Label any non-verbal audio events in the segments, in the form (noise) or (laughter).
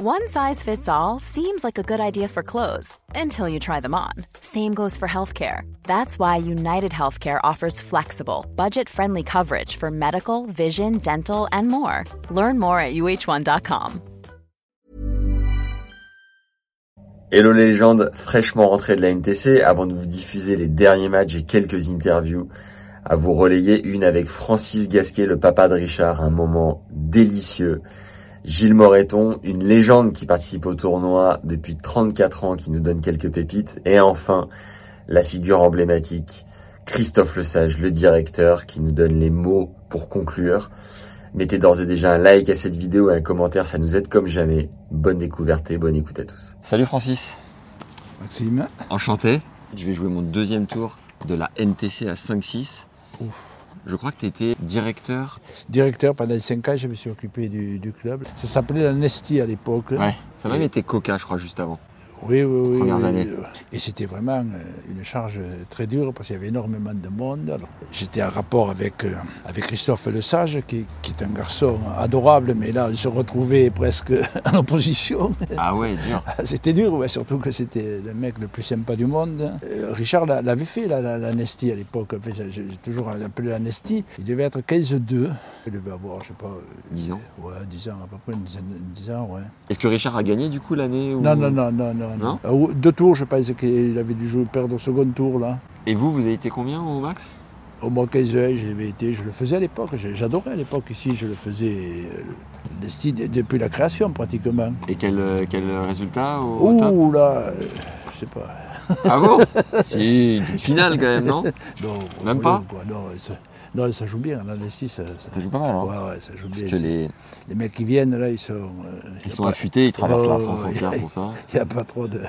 One size fits all seems like a good idea for clothes until you try them on. Same goes for healthcare. That's why United Healthcare offers flexible, budget friendly coverage for medical, vision, dental, and more. Learn more at uh1.com. Hello les légendes, fraîchement rentré de la NTC, avant de vous diffuser les derniers matchs et quelques interviews, à vous relayer une avec Francis Gasquet, le papa de Richard, un moment délicieux. Gilles Moreton, une légende qui participe au tournoi depuis 34 ans, qui nous donne quelques pépites. Et enfin, la figure emblématique, Christophe Lesage, le directeur, qui nous donne les mots pour conclure. Mettez d'ores et déjà un like à cette vidéo et un commentaire, ça nous aide comme jamais. Bonne découverte et bonne écoute à tous. Salut Francis. Maxime. Enchanté. Je vais jouer mon deuxième tour de la NTC à 5-6. Je crois que tu étais directeur. Directeur pendant 5 ans, je me suis occupé du, du club. Ça s'appelait la Nesty à l'époque. Ouais. Ça même été Coca, je crois, juste avant. Oui, oui, oui. Premières oui. années. Et c'était vraiment euh, une charge très dure parce qu'il y avait énormément de monde. J'étais en rapport avec, euh, avec Christophe Lesage, qui, qui est un garçon adorable, mais là, on se retrouvait presque (laughs) en opposition. Ah ouais, dur. C'était dur, ouais, surtout que c'était le mec le plus sympa du monde. Euh, Richard l'a- l'avait fait, la, la, la Nesty, à l'époque. Enfin, j'ai toujours appelé la Nesty. Il devait être 15-2. Il devait avoir, je sais pas... euh, 10 ans. Ouais, 10 ans, à peu près, une dizaine, dizaine, ouais. Est-ce que Richard a gagné du coup l'année où... Non, non, non, non, non. Non Euh, ou- deux tours, je pense qu'il avait dû jouer, perdre au second tour, là. Et vous, vous avez été combien au max? Au moins 15 heures, j'avais été, je le faisais à l'époque, j'adorais à l'époque ici, je le faisais euh, depuis la création pratiquement. Et quel, euh, quel résultat au, au top? Ouh là, euh, je sais pas. Ah bon? (laughs) Si, une petite finale quand même, non? Non, Même pas? quoi, non, ça, non, ça joue bien, là, ça, ça- Ça joue pas mal, hein ouais, ouais, ça joue Parce bien. que les, les mecs qui viennent là, ils sont. euh, ils sont pas- affûtés, ils traversent la Oh, France ouais. entière pour ça. (laughs) Il n'y a pas trop de-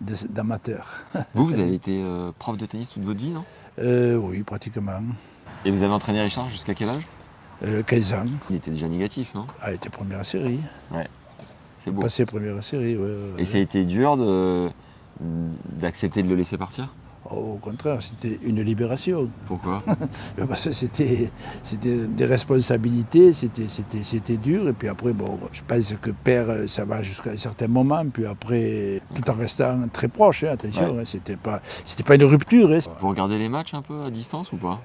(laughs) d'amateurs. (laughs) Vous, vous avez été euh, prof de tennis toute votre vie, non? Euh, oui, pratiquement. Et vous avez entraîné Richard jusqu'à quel âge? Euh, 15 ans. Il était déjà négatif, non? Ah, il était première série. C'est beau. Passé première série, ouais, ouais, ouais. Et ça a été dur de d'accepter de le laisser partir? Oh, Au contraire, c'était une libération. Pourquoi (laughs) Parce que c'était, c'était des responsabilités, c'était, c'était, c'était dur. Et puis après, bon, je pense que père, ça va jusqu'à un certain moment. Puis après, tout en restant très proche, hein, attention, Ouais. hein, c'était, pas, c'était pas une rupture. hein. Vous regardez les matchs un peu à distance ou pas?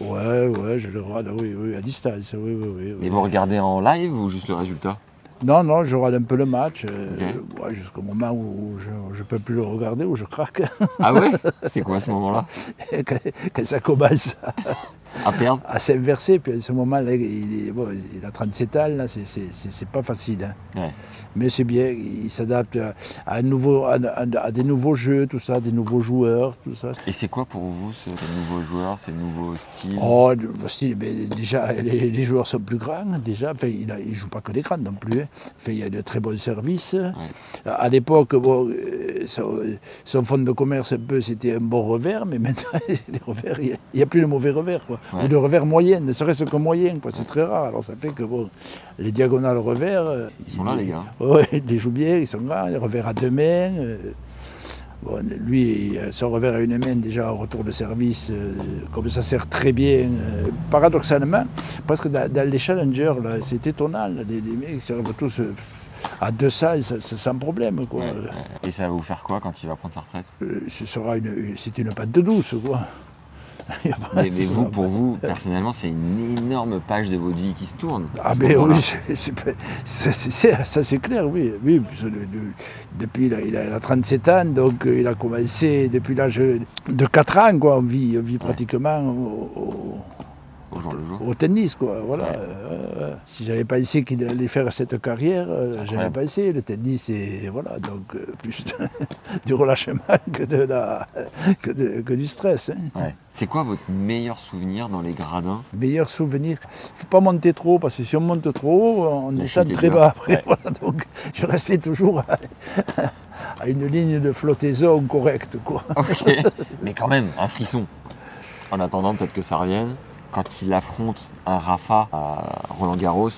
Ouais, ouais, je le regarde, oui, oui, à distance, oui, oui, oui. vous regardez en live ou juste le résultat? Non, non, je regarde un peu le match, euh, ouais, jusqu'au moment où je ne peux plus le regarder, où je craque, Ah ouais (laughs) C'est quoi à ce moment-là? Quand, quand ça commence À perdre à s'inverser. Puis à ce moment-là, il, bon, il a 37 ans, là, c'est, c'est, c'est- c'est pas facile. hein. Ouais. Mais c'est bien, il s'adapte à, à à, des nouveaux jeux, tout ça, des nouveaux joueurs, tout ça. Et c'est quoi pour vous ces nouveaux joueurs, ces nouveaux styles? Oh, style, mais déjà, les, les joueurs sont plus grands, déjà. Enfin, il ne joue pas que des grands non plus. hein. Enfin, il y a de très bons services. À l'époque, bon, euh, son, son fonds de commerce, un peu, c'était un bon revers, mais maintenant, (laughs) les revers, il n'y a, plus de mauvais revers. Quoi. Ouais. Ou de revers moyen, ne serait-ce que moyen, quoi. c'est très rare. Alors ça fait que bon, les diagonales revers. euh, Ils sont là, les gars. Ouais, ils les jouent bien, ils sont grands, les revers à deux mains. euh, Bon, lui, son revers à une main déjà au retour de service, euh, comme ça sert très bien. euh, paradoxalement, parce que dans, dans les challengers, là, c'est étonnant, là, les, les mecs servent tous euh, à 200 ça- ça- sans problème. Quoi. Ouais, ouais. Et ça va vous faire quoi quand il va prendre sa retraite? Euh, ce sera une- c'est une patte de douce. Quoi. (laughs) Mais, mais vous, pour vous, personnellement, c'est une énorme page de votre vie qui se tourne. Ah moment-là. oui, (laughs) ça c'est- clair, oui. oui depuis, là, il a, il a 37 ans, donc euh, il a commencé depuis l'âge de 4 ans, quoi, on vit, on vit pratiquement au, au- Au jour le jour. au tennis, quoi. Voilà. Ouais. Euh, si j'avais pensé qu'il allait faire cette carrière, euh, j'avais pensé. Le tennis, c'est voilà, donc euh, plus (laughs) du relâchement que, de la, que, de- que du stress. hein. Ouais. C'est quoi votre meilleur souvenir dans les gradins? Meilleur souvenir. Il ne faut pas monter trop parce que si on monte trop haut, on La descend très bas après. Ouais. Voilà, donc je restais toujours à, à une ligne de flottaison correcte. Quoi. (laughs) Mais quand même, un frisson. En attendant, peut-être que ça revienne. Quand il affronte un Rafa à Roland Garros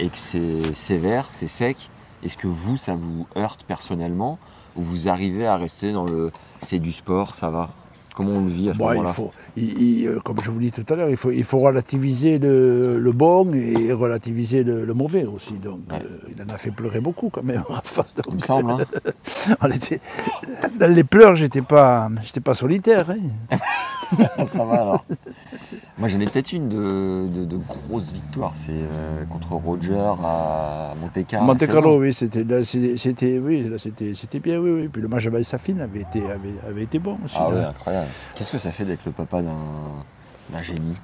et que c'est sévère, c'est sec, est-ce que vous, ça vous heurte personnellement ou vous arrivez à rester dans le c'est du sport, ça va Comment on le vit à ce Bon, il moment-là faut, il- il, euh, comme je vous dis tout à l'heure, il faut, il faut relativiser le, le bon et relativiser le, le mauvais aussi. Donc, Ouais. euh, il en a fait pleurer beaucoup quand même, (laughs) Rafa. Il me semble. hein. (laughs) on était- dans les pleurs, j'étais pas, j'étais pas solitaire. hein. (laughs) Ça va alors. Moi j'en ai peut-être une de, de, de grosses victoires. C'est euh, contre Roger à Monte Carlo. Monte à 16 Carlo, oui, c'était, oui, c'était, bien, oui, oui. Puis le match avec Safine avait été, avait, avait été bon aussi. Ah là. incroyable. Qu'est-ce que ça fait d'être le papa d'un génie?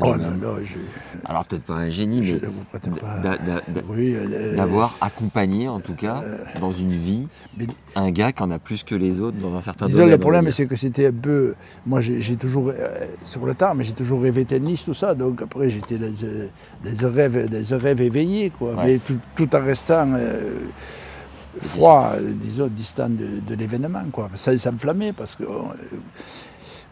Oh je, Alors peut-être pas un génie, je mais Oui, euh, d'avoir accompagné en tout cas dans une vie mais- un gars qui en a plus que les autres dans un certain Disons, domaine. le problème, c'est que c'était un peu. Moi, j'ai toujours. euh, sur le tard, mais j'ai toujours rêvé tennis, tout ça. Donc, après, j'étais dans, euh, des rêves, des rêves éveillés, quoi. Ouais. Mais tout, tout en restant euh, froid, euh, disons, distant de, de l'événement, quoi. Ça s'enflammait parce que. euh,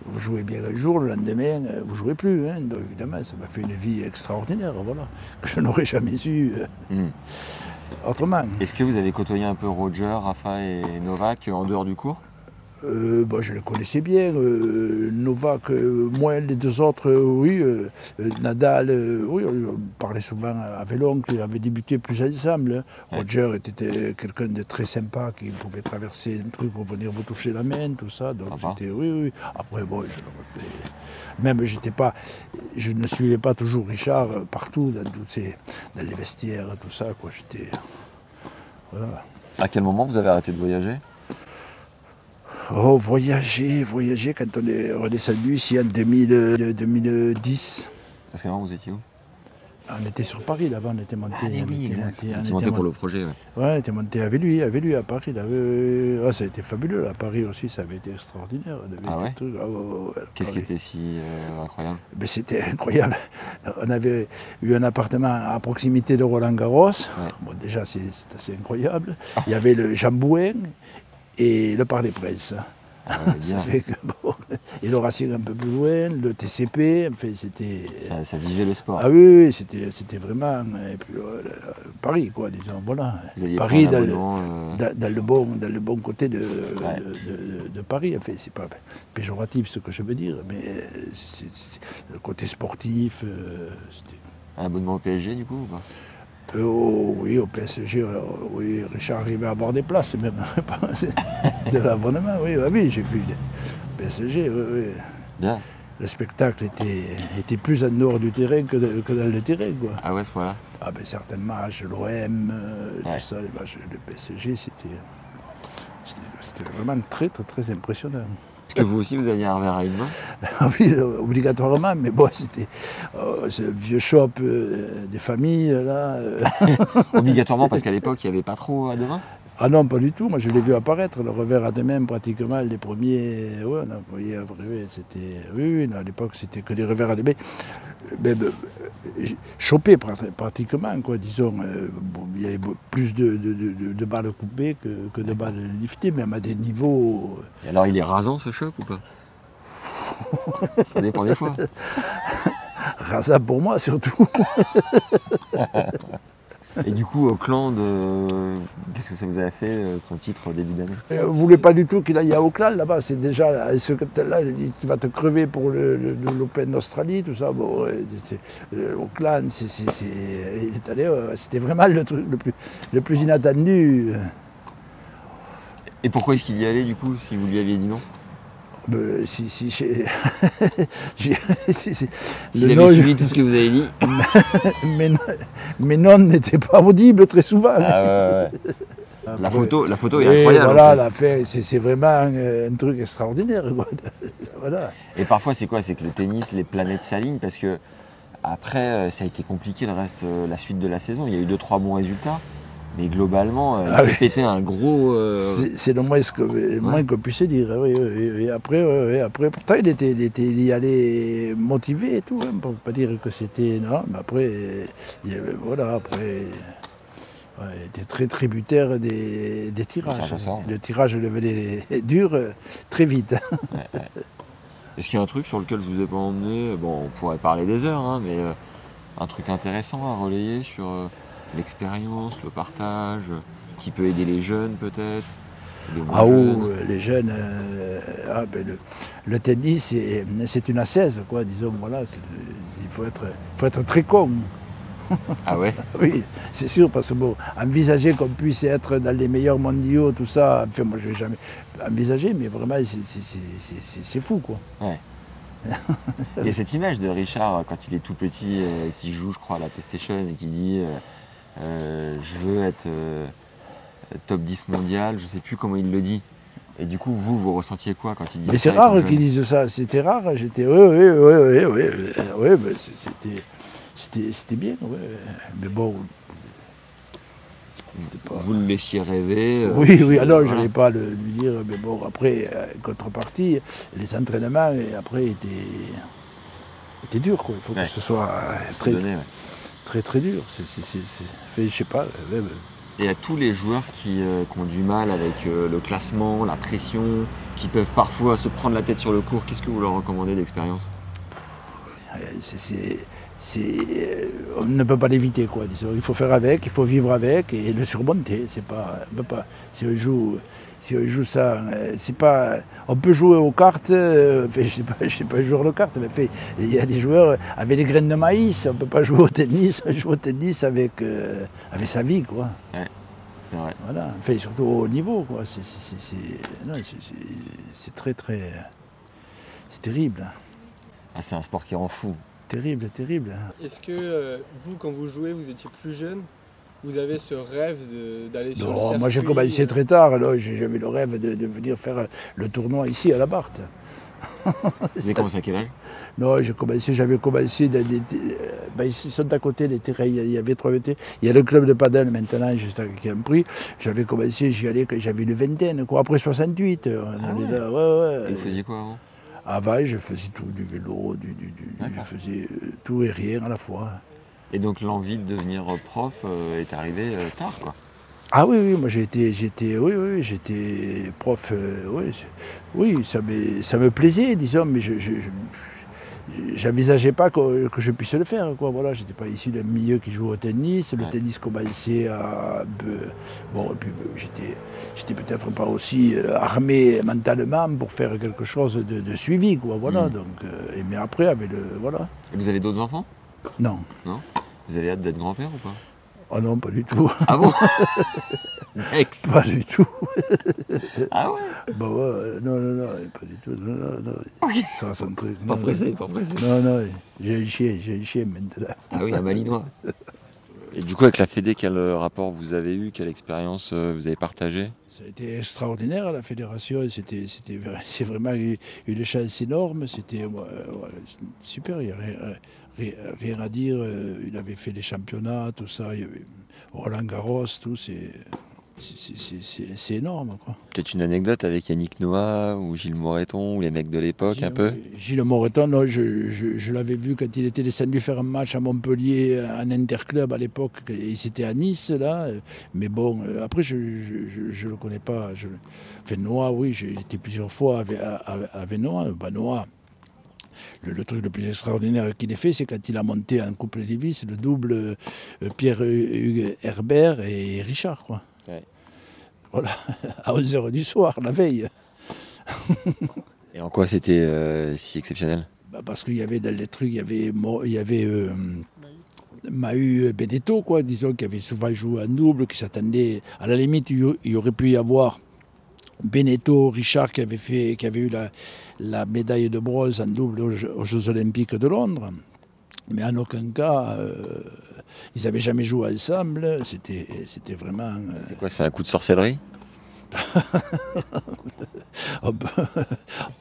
vous jouez bien un jour, le lendemain, euh, vous jouez plus. hein. Donc, évidemment, ça m'a fait une vie extraordinaire, voilà. Que (laughs) je n'aurais jamais eu Hmm. autrement. Est-ce que vous avez côtoyé un peu Roger, Rafa et Novak en dehors du cours? Euh, bah, je le connaissais bien. euh, Novak, euh, moins les deux autres, euh, oui. Nadal, oui, on parlait souvent avec l'oncle, ils avaient débuté plus ensemble. hein. Roger était quelqu'un de très sympa qui pouvait traverser un truc pour venir vous toucher la main, tout ça. Donc oui, oui. Après, bon, je. Même j'étais pas, je ne suivais pas toujours Richard partout, dans, ces- dans les vestiaires, tout ça. Quoi. J'étais, voilà. À quel moment vous avez arrêté de voyager? Oh, voyager, voyager quand on est redescendu ici en 2000, euh, 2010. Parce qu'avant vous étiez où? On était sur Paris là-bas, on était monté. Ah oui, monté- pour le projet. ouais. Ouais, on était monté avec lui, avec lui à Paris. Là. Ah, ça a été fabuleux. là. À Paris aussi, ça avait été extraordinaire. Ah ouais? ah ouais, ouais, ouais, Qu'est-ce qui était si euh, incroyable? Ben, C'était (laughs) incroyable. On avait eu un appartement à proximité de Roland Garros. Bon, déjà, c'est c'est assez incroyable. Il y avait le Jambouin et le Parc des Princes. Ah (laughs) Ça fait que bon, et le Racing un peu plus loin, le TCP, enfin, c'était. ça, ça vivait le sport. Ah oui, c'était, c'était vraiment. Et puis, euh, Paris, quoi, disons, voilà. Paris dans le, euh, dans, dans le bon, dans le bon côté de, Ouais. de, de- de Paris. Enfin, c'est pas péjoratif ce que je veux dire, mais c'est, c'est- le côté sportif, euh, un abonnement au PSG du coup ou pas? Euh, oh, oui, au PSG, euh, oui, Richard arrivait à avoir des places même. (laughs) de l'abonnement, oui, ah oui, j'ai pu. PSG, oui, oui. Bien. Le spectacle était, était plus en dehors du terrain que, de- que dans le terrain. Quoi. Ah ouais, ce point-là? Ah ben certains matchs, l'OM, euh, Ouais. tout ça, les matchs, le PSG, c'était vraiment très, très, très impressionnant. Que vous aussi vous aviez un revers à une main (laughs) Ah oui, euh, obligatoirement, mais bon, c'était euh, ce vieux shop euh, des familles, là. euh. (laughs) Obligatoirement parce qu'à (laughs) l'époque il n'y avait pas trop à deux mains Ah non, pas du tout. Moi, je l'ai vu apparaître, le revers à deux mains, pratiquement, les premiers. Ouais, on a voyé, c'était. Oui, oui, non, à l'époque, c'était que des revers à deux mains. Même euh, chopés, prat- pratiquement, quoi, disons. euh, il y avait plus de, de- de- balles coupées que, que de balles liftées, même à des niveaux. Et alors il est rasant ce choc ou pas? Ça dépend des fois. (laughs) rasables pour moi, surtout. (laughs) Et du coup, au clan de. Qu'est-ce que ça vous a fait euh, son titre au début d'année? Euh, Vous voulez pas du tout qu'il aille à Auckland là-bas, c'est déjà ce là tu vas te crever pour l'Open d'Australie, tout ça. Bon, Auckland, c'est, c'est- c'est- il est allé, c'était vraiment le truc le plus, le plus inattendu. Et pourquoi est-ce qu'il y allait du coup si vous lui aviez dit non? Si, si, j'ai- (laughs) j'ai- si- si- S'il avait suivi tout ce que vous avez dit (laughs) mes, no- mes noms n'étaient pas audibles très souvent. Ah ouais, ouais, ouais. La photo, la photo est incroyable. Voilà, plus. la fait, c'est, c'est vraiment un, un truc extraordinaire. (laughs) voilà. Et parfois, c'est quoi? C'est que le tennis, les planètes s'alignent parce que après, euh, ça a été compliqué le reste, euh, la suite de la saison. Il y a eu deux trois bons résultats, mais globalement, euh, Ah il oui. fait péter un gros. euh, C'est le moins, que, moins qu'on puisse dire. Oui, oui, oui, oui. Après, après, pourtant, il était, il était il y allait motivé et tout. Hein, pour pas dire que c'était. Non, mais après, il y avait- voilà, après. ouais, il était très tributaire des, des tirages. Le tirage devenait (laughs) dur euh, très vite. Est-ce qu'il y a un truc sur lequel je vous ai pas emmené? Bon, on pourrait parler des heures, hein, mais euh, un truc intéressant à relayer sur euh, l'expérience, le partage, qui peut aider les jeunes peut-être Ah ou les jeunes, euh, ah, ben, le, le tennis, c'est- une assaise, quoi, disons, voilà. Il faut être, faut être très con. Ah ouais (laughs) Oui, c'est sûr, parce que bon, envisager qu'on puisse être dans les meilleurs mondiaux, tout ça, enfin, moi je vais jamais envisager, mais vraiment, c'est- fou, quoi. Il y a cette image de Richard euh, quand il est tout petit, euh, qui joue, je crois, à la PlayStation et qui dit euh, Je veux être euh, top 10 mondial, je sais plus comment il le dit. Et du coup, vous, vous ressentiez quoi quand il dit Mais c'est rare qu'ils disent ça, c'était rare, j'étais, oui, oui, oui, oui, oui, oui, oui, c'était, c'était, c'était bien, ouais. mais bon, pas... Vous le laissiez rêver euh, Oui, oui, alors je n'allais pas le, lui dire, mais bon, après, euh, contrepartie, les entraînements, et après, étaient, étaient durs, quoi. Il faut Ouais. que ce soit euh, très, ouais. Très, très dur. C'est, fait, je sais pas. Et à tous les joueurs qui, euh, qui ont du mal avec euh, le classement, la pression, qui peuvent parfois se prendre la tête sur le cours, qu'est-ce que vous leur recommandez d'expérience? Euh, euh, on ne peut pas l'éviter, quoi. disons. Il faut faire avec, il faut vivre avec et le surmonter. C'est pas, on peut pas. Si on joue, si on joue ça, euh, c'est pas. On peut jouer aux cartes. euh, enfin, je sais pas, je sais pas joueur de cartes, mais fait, il y a des joueurs avec des graines de maïs. On peut pas jouer au tennis. On joue au tennis avec euh, avec sa vie, quoi. C'est vrai. Voilà. Enfin, surtout au haut niveau, quoi. C'est, c'est, c'est- c'est- non, c'est- c'est- c'est très, très. C'est terrible, Ah, c'est un sport qui rend fou. terrible, terrible. Est-ce que euh, vous, quand vous jouez, vous étiez plus jeune? Vous avez ce rêve d'aller sur le Non, circuit moi j'ai commencé euh, très tard. là, j'ai- J'avais le rêve de, de venir faire euh, le tournoi ici à la Barthe. Vous avez commencé à quel âge? Non, j'ai commencé, j'avais commencé dans des. euh, ben, ils sont à côté les terrains. Il y a- avait trois VT. Il y a le club de padel maintenant, juste à Campry. J'avais commencé, j'y allais quand j'avais une vingtaine, quoi. Après 68. on Ah ouais. là, ouais, ouais. Et vous faisiez quoi avant? Avant, je faisais tout, du vélo, du, du- du- je faisais euh, tout et rien à la fois. Et donc l'envie de devenir prof euh, est arrivée euh, tard, quoi. Ah oui, oui, moi j'étais, j'étais, oui, oui, j'étais prof, euh, oui, oui, ça me, ça me plaisait, disons, mais je, je, je- j'envisageais pas que, que je puisse le faire, quoi. Voilà, j'étais pas issu d'un milieu qui joue au tennis, le Ouais. tennis commençait à, bon, et puis j'étais, j'étais peut-être pas aussi armé mentalement pour faire quelque chose de, de suivi, quoi. Voilà, Mm. donc, et mais après, avec le, voilà, Et vous avez d'autres enfants? Non, Vous avez hâte d'être grand-père ou pas oh non, pas du tout, Ah bon (laughs) Ex pas du tout. Ah ouais Bah ouais, non, non, non, pas du tout. Non, non, non. Ça, c'est un truc. Pas non, pressé, pas pressé. Non, non, j'ai un chien, j'ai un chien maintenant. Ah oui, un malinois. Et du coup, avec la Fédé, quel euh, rapport vous avez eu Quelle expérience euh, vous avez partagé? Ça a été extraordinaire à la fédération. C'était, (laughs) c'est vraiment une chance énorme. C'était euh, super. Il rien, à dire. Euh, Il avait fait les championnats, tout ça. Il y avait Roland Garros, tout. C'est, c'est, énorme. Peut-être une anecdote avec Yannick Noah ou Gilles Moreton ou les mecs de l'époque, un peu? Gilles Moreton, non, je, je- je l'avais vu quand il était descendu faire un match à Montpellier, en interclub à l'époque, et c'était à Nice, là. Mais bon, euh, après, je ne le connais pas. Je, enfin, Noah, oui, j'ai été plusieurs fois avec, avec, avec Noah. Bah, Noah, le, le truc le plus extraordinaire qu'il ait fait, c'est quand il a monté en Couple Davis le double euh, Pierre-Hugues Herbert et Richard, quoi. Ouais. Voilà, (laughs) à 11h du soir, la veille. (laughs) Et en quoi c'était euh, si exceptionnel? Bah, parce qu'il y avait dans les trucs, il y avait, il y avait euh, Mahu Benedetto, quoi, disons, qui avait souvent joué en double, qui s'attendait. À la limite, il y aurait pu y avoir Benetto, Richard, qui avait, fait, qui avait eu la, la médaille de bronze en double aux, Jeux- aux Jeux Olympiques de Londres. Mais en aucun cas, euh, ils n'avaient jamais joué ensemble. C'était c'était vraiment. euh, C'est quoi C'est un coup de sorcellerie? (laughs) On peut,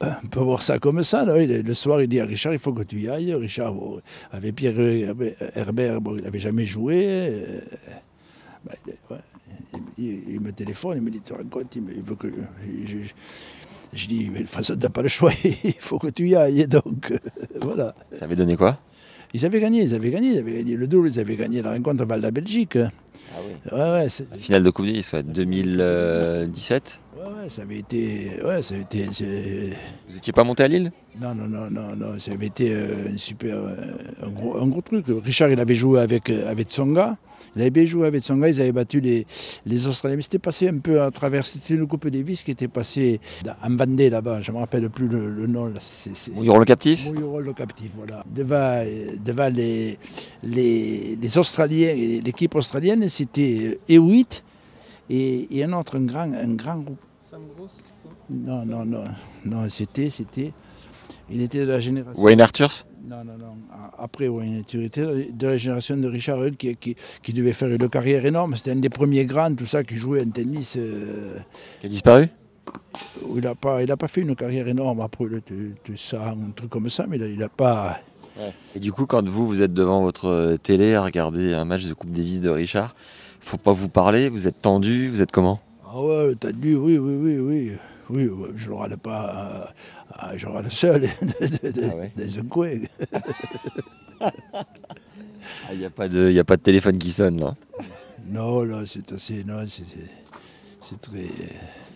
on peut voir ça comme ça. là. Le soir, il dit à Richard, il faut que tu y ailles. Richard, bon, avec Pierre Herbert, bon, il n'avait jamais joué. euh, ouais, il me dit- il me téléphone, il me dit, tu compte, il, veut que... Je, je- je dis, mais de toute façon, tu n'as pas le choix, (laughs) il faut que tu y ailles. Et (laughs) donc, euh, voilà. Ça avait donné quoi? Ils avaient gagné, ils avaient gagné, ils avaient gagné le double, ils avaient gagné la rencontre avec la Belgique. Ah oui. Ouais, ouais, La finale de Coupe Davis, ouais, 2017 ouais, ça avait été. Ouais, ça avait été. Vous n'étiez pas monté à Lille? Non, non, non, non, non, ça avait été euh, un super. Euh, un, gros, un, gros, truc. Richard, il avait joué avec, euh, avec Tsonga. Il avait bien joué avec Tsonga, ils avaient battu les, les Australiens. Mais c'était passé un peu à travers. C'était une Coupe Davis qui était passée en Vendée là-bas. Je ne me rappelle plus le, le nom. Mouilleron le captif? Mouilleron le captif, voilà. Devant, devant les, les, les Australiens, l'équipe australienne, c'était E8 et, et, un autre, un grand, un grand groupe. Non, non, non, non, c'était, c'était, il était de la génération. Wayne Arthurs? Non, non, non. Après Wayne Arthurs, il était de la génération de Richard Hull qui, qui, qui, devait faire une carrière énorme. C'était un des premiers grands, tout ça, qui jouait un tennis. Euh, qui a disparu? Il n'a pas, il a pas fait une carrière énorme après le, ça, un truc comme ça, mais il n'a pas. Ouais. Et du coup, quand vous, vous êtes devant votre télé à regarder un match de Coupe Davis de Richard, faut pas vous parler, vous êtes tendu, vous êtes comment? Ah ouais, tendu, oui, oui, oui, oui. Oui, ouais, je ne râle pas, euh, je râle seul de, de, ah ouais. des coin. Il n'y a, pas de, y a pas de téléphone qui sonne là Non, là, c'est assez. Non, c'est très.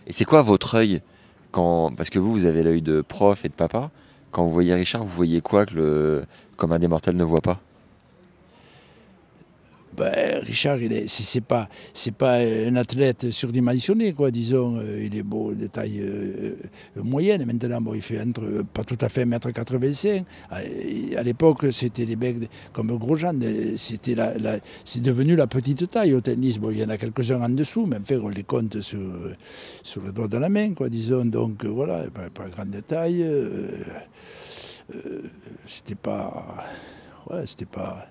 Et c'est quoi votre œil quand. Parce que vous, vous avez l'œil de prof et de papa. Quand vous voyez Richard, vous voyez quoi que le, comme un des mortels ne voit pas? Richard, c'est pas, pas un athlète surdimensionné, quoi. Disons, euh, il est beau de taille euh, moyenne. Maintenant, bon, il fait entre, pas tout à fait 1m85. À, l'époque, c'était les mecs comme Grosjean. C'est devenu la petite taille au tennis. Bon, il y en a quelques-uns en dessous, mais enfin, on les compte sur, sur le doigt de la main, quoi. Disons, donc voilà, pas, pas grande taille. Euh, c'était pas, ouais, c'était pas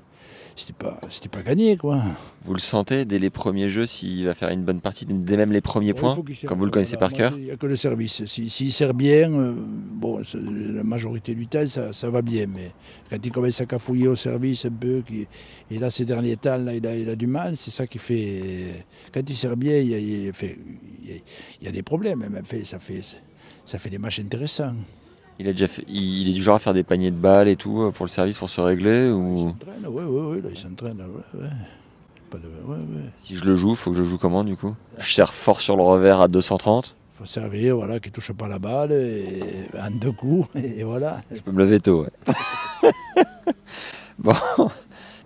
c'était pas, c'était pas gagné, quoi. Vous le sentez dès les premiers jeux s'il va faire une bonne partie, dès même les premiers points, comme vous le connaissez par cœur Il n'y a que le service. S'il si, sert bien, euh, bon, la majorité du temps, ça, ça, va bien. Mais quand il commence à cafouiller au service un peu, qui, et là, ces derniers temps, là, il, a, il a du mal, c'est ça qui fait. Quand il sert bien, il y a, il fait, il y a des problèmes, mais fait, ça, fait, ça fait des matchs intéressants. Il, a déjà il est du genre à faire des paniers de balles et tout euh, pour le service pour se régler ou... Il s'entraîne, oui, oui, oui, il s'entraîne. Ouais, ouais. Si je le joue, il faut que je joue comment du coup? Je sers fort sur le revers à 230 Il faut servir, voilà, qu'il ne touche pas la balle, et, en deux coups, (laughs) et voilà. Je peux me lever tôt, ouais. (laughs) bon.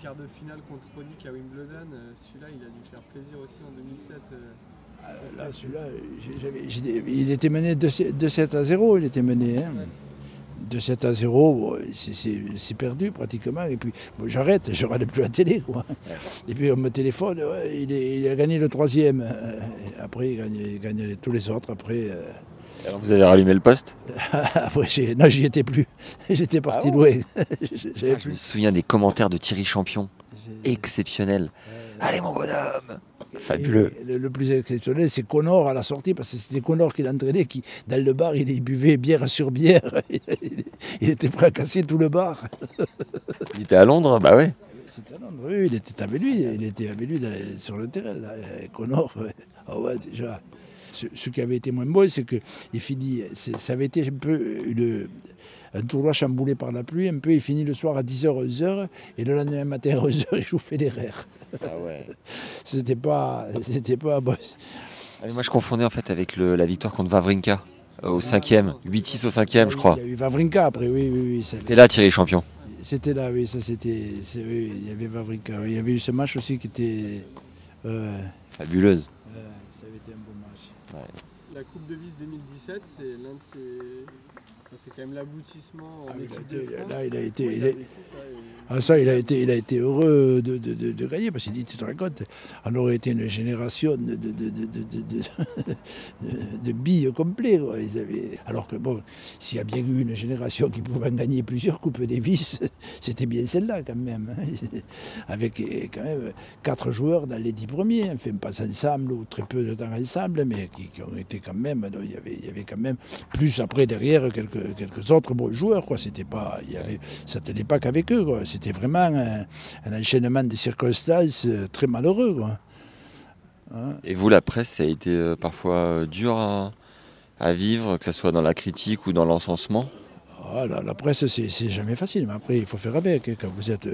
Quart de finale contre Roddick à Wimbledon, euh, celui-là, il a dû faire plaisir aussi en 2007. Euh, ah, là, celui-là, il était mené de 7 à 0, il était mené. Hein. De 7 à 0, c'est perdu pratiquement. Et puis j'arrête, je ne regarde plus la télé. Quoi. Et puis on me téléphone, il, a gagné le troisième. Euh, après, il gagne, tous les autres. Après, euh. Alors vous avez rallumé le poste? (laughs) Après, non, j'y étais plus. (laughs) J'étais parti ah loin. (laughs) je me souviens des commentaires de Thierry Champion. Exceptionnel. Allez mon bonhomme Fabuleux. Le, plus exceptionnel, c'est Connor à la sortie, parce que c'était Connor qui l'entraînait, qui, dans le bar, il, buvait bière sur bière. (laughs) Il, était prêt à casser tout le bar. Il était à Londres Bah ouais. C'était à Londres, oui, il était avec lui, il était avec lui sur le terrain, là, Connor. Ah ouais, déjà. Ce, qui avait été moins beau, c'est que il finit, ça avait été un peu une, un tournoi chamboulé par la pluie, un peu, il finit le soir à 10h, 11h, et le lendemain matin à 11h, il joue Federer. Ah ouais. (laughs) c'était pas, c'était pas bon. Ah, moi, je confondais en fait avec le, la victoire contre Vavrinka euh, au 5e, 8-6 au 5e, je crois. Il y a eu Vavrinka après, oui, oui, oui. C'était là, Thierry Champion. C'était là, oui, ça c'était. Oui, il y avait Vavrinka. Il y avait eu ce match aussi qui était. Euh, Fabuleuse. ça avait été un bon match. La Coupe de Vis 2017, c'est l'un de ces c'est quand même l'aboutissement ah, Là, il a été. Il ah, ça, il a été, il a été heureux de, de, de, gagner parce qu'il dit, tu te rends compte, on aurait été une génération de, de, (laughs) billes complets. Ils avaient... Alors que bon, s'il y a bien eu une génération qui pouvait gagner plusieurs Coupes Davis, (laughs) c'était bien celle-là quand même. Hein. (laughs) Avec quand même quatre joueurs dans les dix premiers, enfin pas ensemble ou très peu de temps ensemble, mais qui, qui ont été quand même. Il y, avait, il y avait quand même plus après derrière quelques quelques autres bons joueurs. Quoi. C'était pas, y avait, ça ne tenait pas qu'avec eux. C'était vraiment un, enchaînement de circonstances euh, très malheureux. Quoi. Hein? Et vous, la presse, ça a été euh, parfois euh, dur à, vivre, que ce soit dans la critique ou dans l'encensement? Ah, la, presse, c'est jamais facile, mais après, il faut faire avec. Quand vous êtes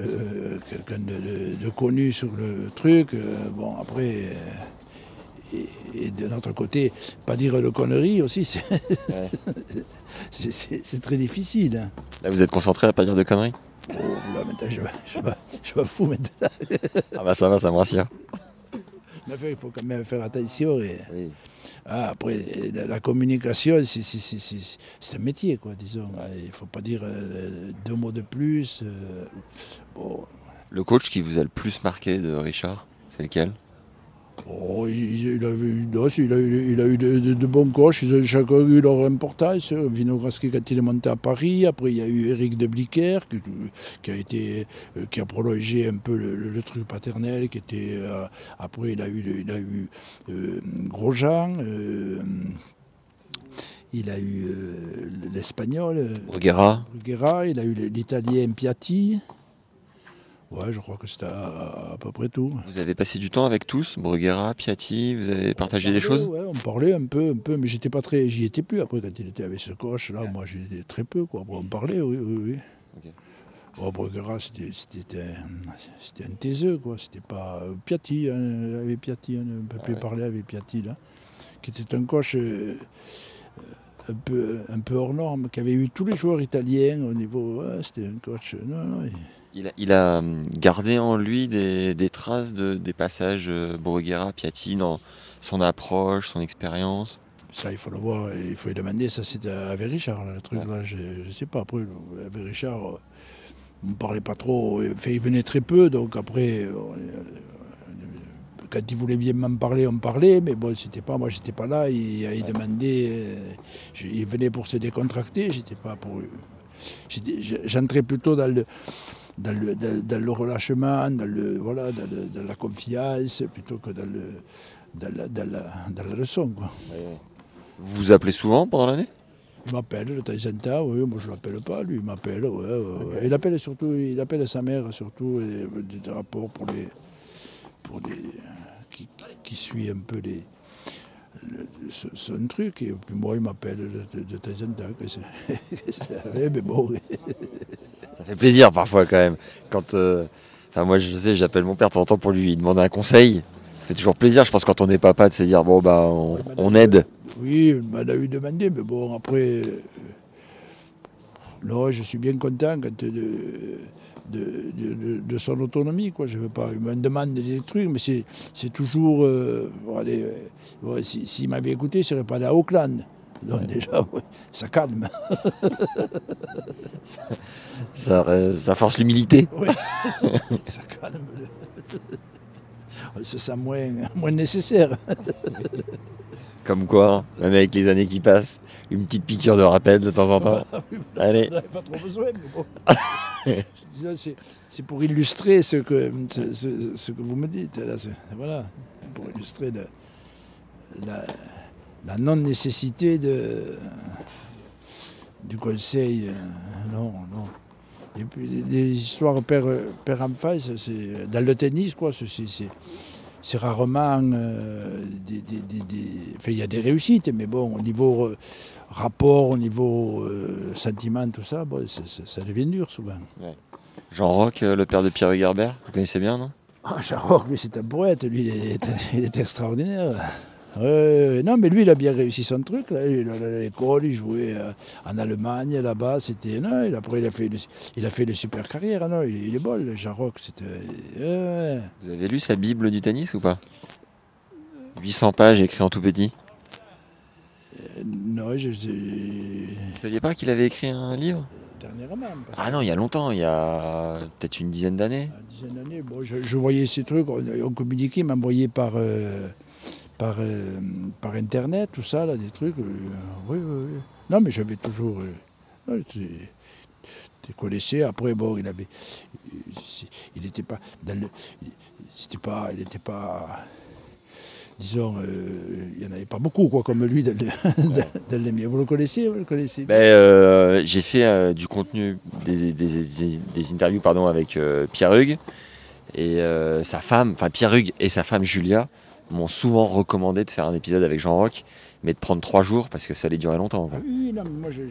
quelqu'un de, connu sur le truc, bon, après, et de notre côté, pas dire de conneries aussi, (laughs) c'est très difficile. hein. Là, vous êtes concentré à pas dire de conneries? Oh, là, maintenant, je, je, je fous maintenant. (laughs) Ah bah ça va, ça me rassure. Il faut quand même faire attention. Et, ah, après, la, la communication, c'est- un métier, quoi, disons. Il ne faut pas dire euh, deux mots de plus. euh, bon, Le coach qui vous a le plus marqué de Richard, c'est lequel? Oh, il, eu, si, il a eu, il a eu de, de- de bons coachs, ils ont chacun eu leur importance. Vinograski quand il est monté à Paris, après il y a eu Eric de Blicker qui, qui a été, euh, qui a prolongé un peu le, le- le truc paternel, qui était, euh, après il a eu, il a eu euh, Grosjean, euh, il a eu euh, l'espagnol, Bruguera Bruguera, il a eu l'italien Piatti. Ouais, je crois que c'était à- à peu près tout. Vous avez passé du temps avec tous Bruguera, Piatti, vous avez partagé des choses? ouais, On parlait un peu, un peu, mais j'étais pas très, j'y étais plus après quand il était avec ce coach là. Moi, j'étais très peu quoi. On parlait, oui, oui, oui. Ok. Oh, Bruguera, c'était, c'était, un- c'était un taiseux quoi. C'était pas euh, Piatti, hein, avec Piatti, on ne peut plus ouais. parler avec Piatti là, qui était un coach. euh, un peu, un peu hors norme, qui avait eu tous les joueurs italiens au niveau. ouais, c'était un coach. Non, non, il- il a, il a, hum, gardé en lui des, des traces de, des passages euh, Bruguera, Piatti dans son approche, son expérience. Ça, il faut le voir, il faut lui demander. Ça, c'était avec Richard, le truc Ouais. là. Je, je sais pas. Après, avec Richard, euh, on ne parlait pas trop. Enfin, il venait très peu, donc après, euh, euh, quand il voulait bien m'en parler, on parlait. Mais bon, c'était pas, moi, j'étais pas là. Il, il demandait. euh, je- il venait pour se décontracter. J'étais pas pour. J'entrais plutôt dans le. Dans le, dans- dans le relâchement, dans, le, voilà, dans, le- dans la confiance, plutôt que dans, le, dans, la, dans, la, leçon. Quoi. Vous vous appelez souvent pendant l'année? Il m'appelle de temps en temps, oui, moi je ne l'appelle pas, lui il m'appelle, ouais. Il appelle surtout, il appelle sa mère surtout, et euh, des, des rapports pour les, pour les, qui, qui suit un peu les, son truc, et puis moi il m'appelle de, de- de temps en temps, que (laughs) ouais, mais bon, (laughs) Ça fait plaisir parfois quand même. Quand, euh, enfin, moi je sais, j'appelle mon père de temps en temps pour lui demander un conseil. Ça fait toujours plaisir, je pense, quand on est papa, de se dire bon bah on, on aide. oui, il m'en a eu demandé, mais bon, après, euh, non, je suis bien content quand, de, de, de- de- de son autonomie, quoi. Je veux pas, il me demande des trucs, mais c'est, toujours, euh, bon, allez, euh, si- s'il m'avait écouté, il serait pas allé à Auckland. Donc déjà, (laughs) ouais, ça calme. (laughs) Ça, ça force l'humilité. Ouais. (laughs) ça calme. le- On se sent moins, moins nécessaire. Comme quoi, même avec les années qui passent, une petite piqûre de rappel de temps en temps. (laughs) Allez. Pas trop besoin, mais bon. (laughs) C'est, pour illustrer ce que, ce, ce- ce que vous me dites. Là, voilà, pour illustrer le- la, la non-nécessité de, du conseil. euh, Non, non. Et puis des, des histoires père, père enfant, ça, c'est dans le tennis, quoi. c'est- c'est- rarement euh, des, des- des- des- Enfin, il y a des réussites, mais bon, au niveau euh, rapport, au niveau euh, sentiment, tout ça, bon, ça devient dur souvent. Jean Roch, le père de Pierre Hugerbert, vous connaissez bien, non? Ah, Jarroc, lui, c'est un poète, lui, il est, il est extraordinaire. Non, mais lui, il a bien réussi son truc. Là. Il allait à l'école, il jouait euh, en Allemagne, là-bas. C'était. Non, il, après, il a fait une, il a fait une super carrière. Non, il, il est bon, le Jarroc. C'était. ouais. Vous avez lu sa Bible du tennis ou pas? 800 pages écrit en tout petit. Euh, Non, je. je- Vous saviez pas qu'il avait écrit un livre? Dernièrement. Ah non, il y a longtemps, il y a peut-être une dizaine d'années. une dizaine d'années, bon, je, je voyais ces trucs, on, on communiquait, il m'envoyait par, euh, par, euh, par Internet, tout ça, là, des trucs. euh, oui, oui, oui. Non, mais j'avais toujours. euh, tu, connaissais, après, bon, il avait. Il n'était pas. C'était pas. Il n'était pas. Disons, euh, il n'y en avait pas beaucoup, quoi, comme lui, dans, le, (laughs) les miens. Vous le connaissez, vous le connaissez? Ben, euh, j'ai fait euh, du contenu, des, des- des- des interviews pardon, avec euh, Pierre Hugues. Et euh, sa femme, enfin Pierre Hugues et sa femme Julia m'ont souvent recommandé de faire un épisode avec Jean Roch, mais de prendre trois jours parce que ça allait durer longtemps. quoi. Ah oui, non, mais moi, j'ai.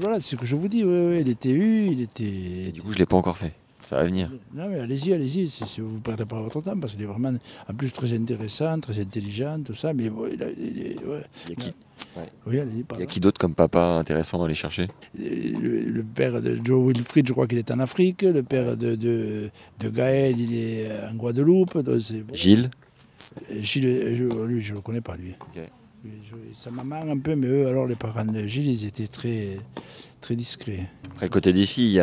Voilà, c'est ce que je vous dis, oui, oui, il était eu, il était. Et du coup, je l'ai pas encore fait. ça va venir. Non, mais allez-y, allez-y, si, si vous ne perdez pas votre temps, parce qu'il est vraiment, en plus, très intéressant, très intelligent, tout ça, mais bon, il, a- il est- ouais. Il y a qui, Oui, il y a qui d'autre comme papa intéressant à aller chercher? Et Le, le père de Joe Wilfried, je crois qu'il est en Afrique. Le père de, de, de Gaël, il est en Guadeloupe. donc Gilles? Gilles, je- lui, je ne le connais pas, lui. Ok. Lui, je- sa maman, un peu, mais eux, alors, les parents de Gilles, ils étaient très, très discrets. Après, côté des filles,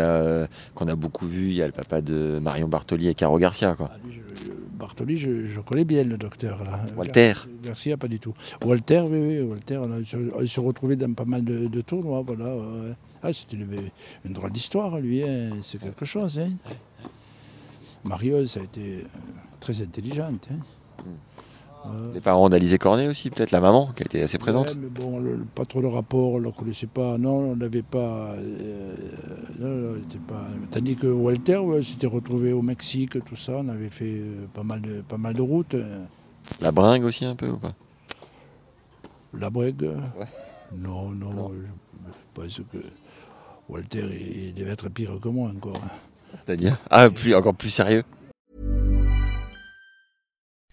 qu'on a beaucoup vu, il y a le papa de Marion Bartoli et Caro Garcia. Quoi. Ah, lui, je- je- Bartoli, je, je connais bien le docteur. Là. Walter. Gar- Garcia, pas du tout. Walter, oui, oui, Walter, là, il se- retrouvait dans pas mal de, de tournois. Voilà, ouais. Ah, c'était une, une drôle d'histoire, lui, hein. c'est quelque chose. Hein. Mario, ça a été euh, très intelligente. hein. Les parents d'Alizé Cornet aussi, peut-être la maman, qui a été assez présente. Ouais, mais bon, le- le- pas trop de rapport, on ne connaissait pas. Non, on n'avait pas. euh, était pas. Tandis que Walter ouais, s'était retrouvé au Mexique, tout ça. On avait fait euh, pas mal de, pas mal de routes. euh. La bringue aussi un peu ou pas? La Brègue Ouais. Non, non, Non. je pense que Walter, il, il devait être pire que moi encore. C'est-à-dire? Ah, plus, encore plus sérieux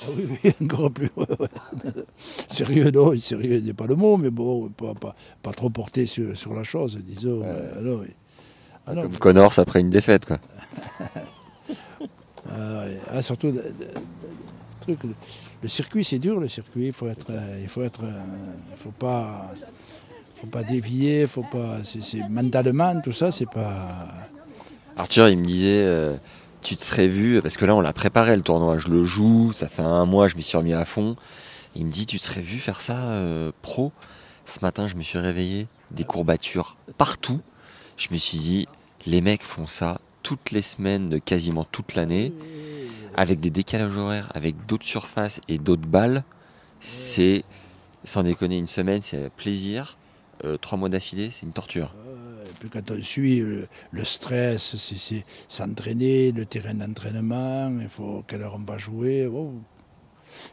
Ah oui, oui, encore plus. ouais, ouais. (laughs) sérieux, non, sérieux n'est pas le mot, mais bon, pas, pas, pas trop porté sur, sur la chose, disons. euh, oui. Ah, non, Comme Connors après une défaite, quoi. (laughs) Ah. Ah, surtout, le, le circuit, c'est dur, le circuit. Il faut être, il faut être, il faut pas, faut pas dévier, faut pas, mentalement, tout ça, c'est pas. Arthur, il me disait, euh, tu te serais vu, parce que là, on l'a préparé le tournoi, je le joue, ça fait un mois, je m'y suis remis à fond. Il me dit, tu te serais vu faire ça euh, pro? Ce matin, je me suis réveillé, des courbatures partout. Je me suis dit, les mecs font ça toutes les semaines de quasiment toute l'année, avec des décalages horaires, avec d'autres surfaces et d'autres balles. C'est, sans déconner, une semaine, c'est plaisir. Euh, trois mois d'affilée, c'est une torture. Quand on suit le, le stress, c'est, s'entraîner, le terrain d'entraînement, il faut quelle heure on va jouer. oh.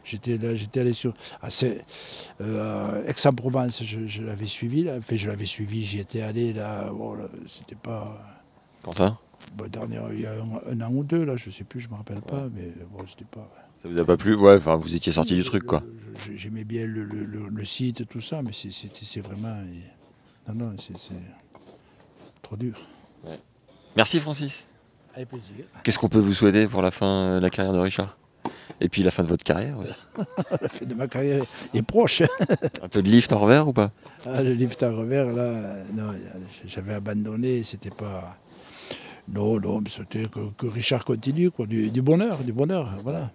J'étais là, j'étais allé sur euh, Aix-en-Provence, je, je l'avais suivi là. Enfin, je l'avais suivi, j'y étais allé là. Bon, là, c'était pas. Quand ça dernière, il y a un, un an ou deux, là, je sais plus, je me rappelle pas, mais bon, c'était pas. Ça vous a pas plu? Ouais, enfin, vous étiez sorti du truc, quoi. J'aimais bien le, le- le- le site, tout ça, mais c'est- vraiment. Non, non, c'est trop dur. Merci Francis. Avec plaisir. Qu'est-ce qu'on peut vous souhaiter pour la fin de la carrière de Richard? Et puis la fin de votre carrière aussi. (laughs) La fin de ma carrière est proche. Un peu de lift en revers ou pas? Ah, le lift à revers, là, non, j'avais abandonné, c'était pas. Non, non, mais c'était que, que Richard continue, quoi, du, du bonheur, du bonheur, voilà.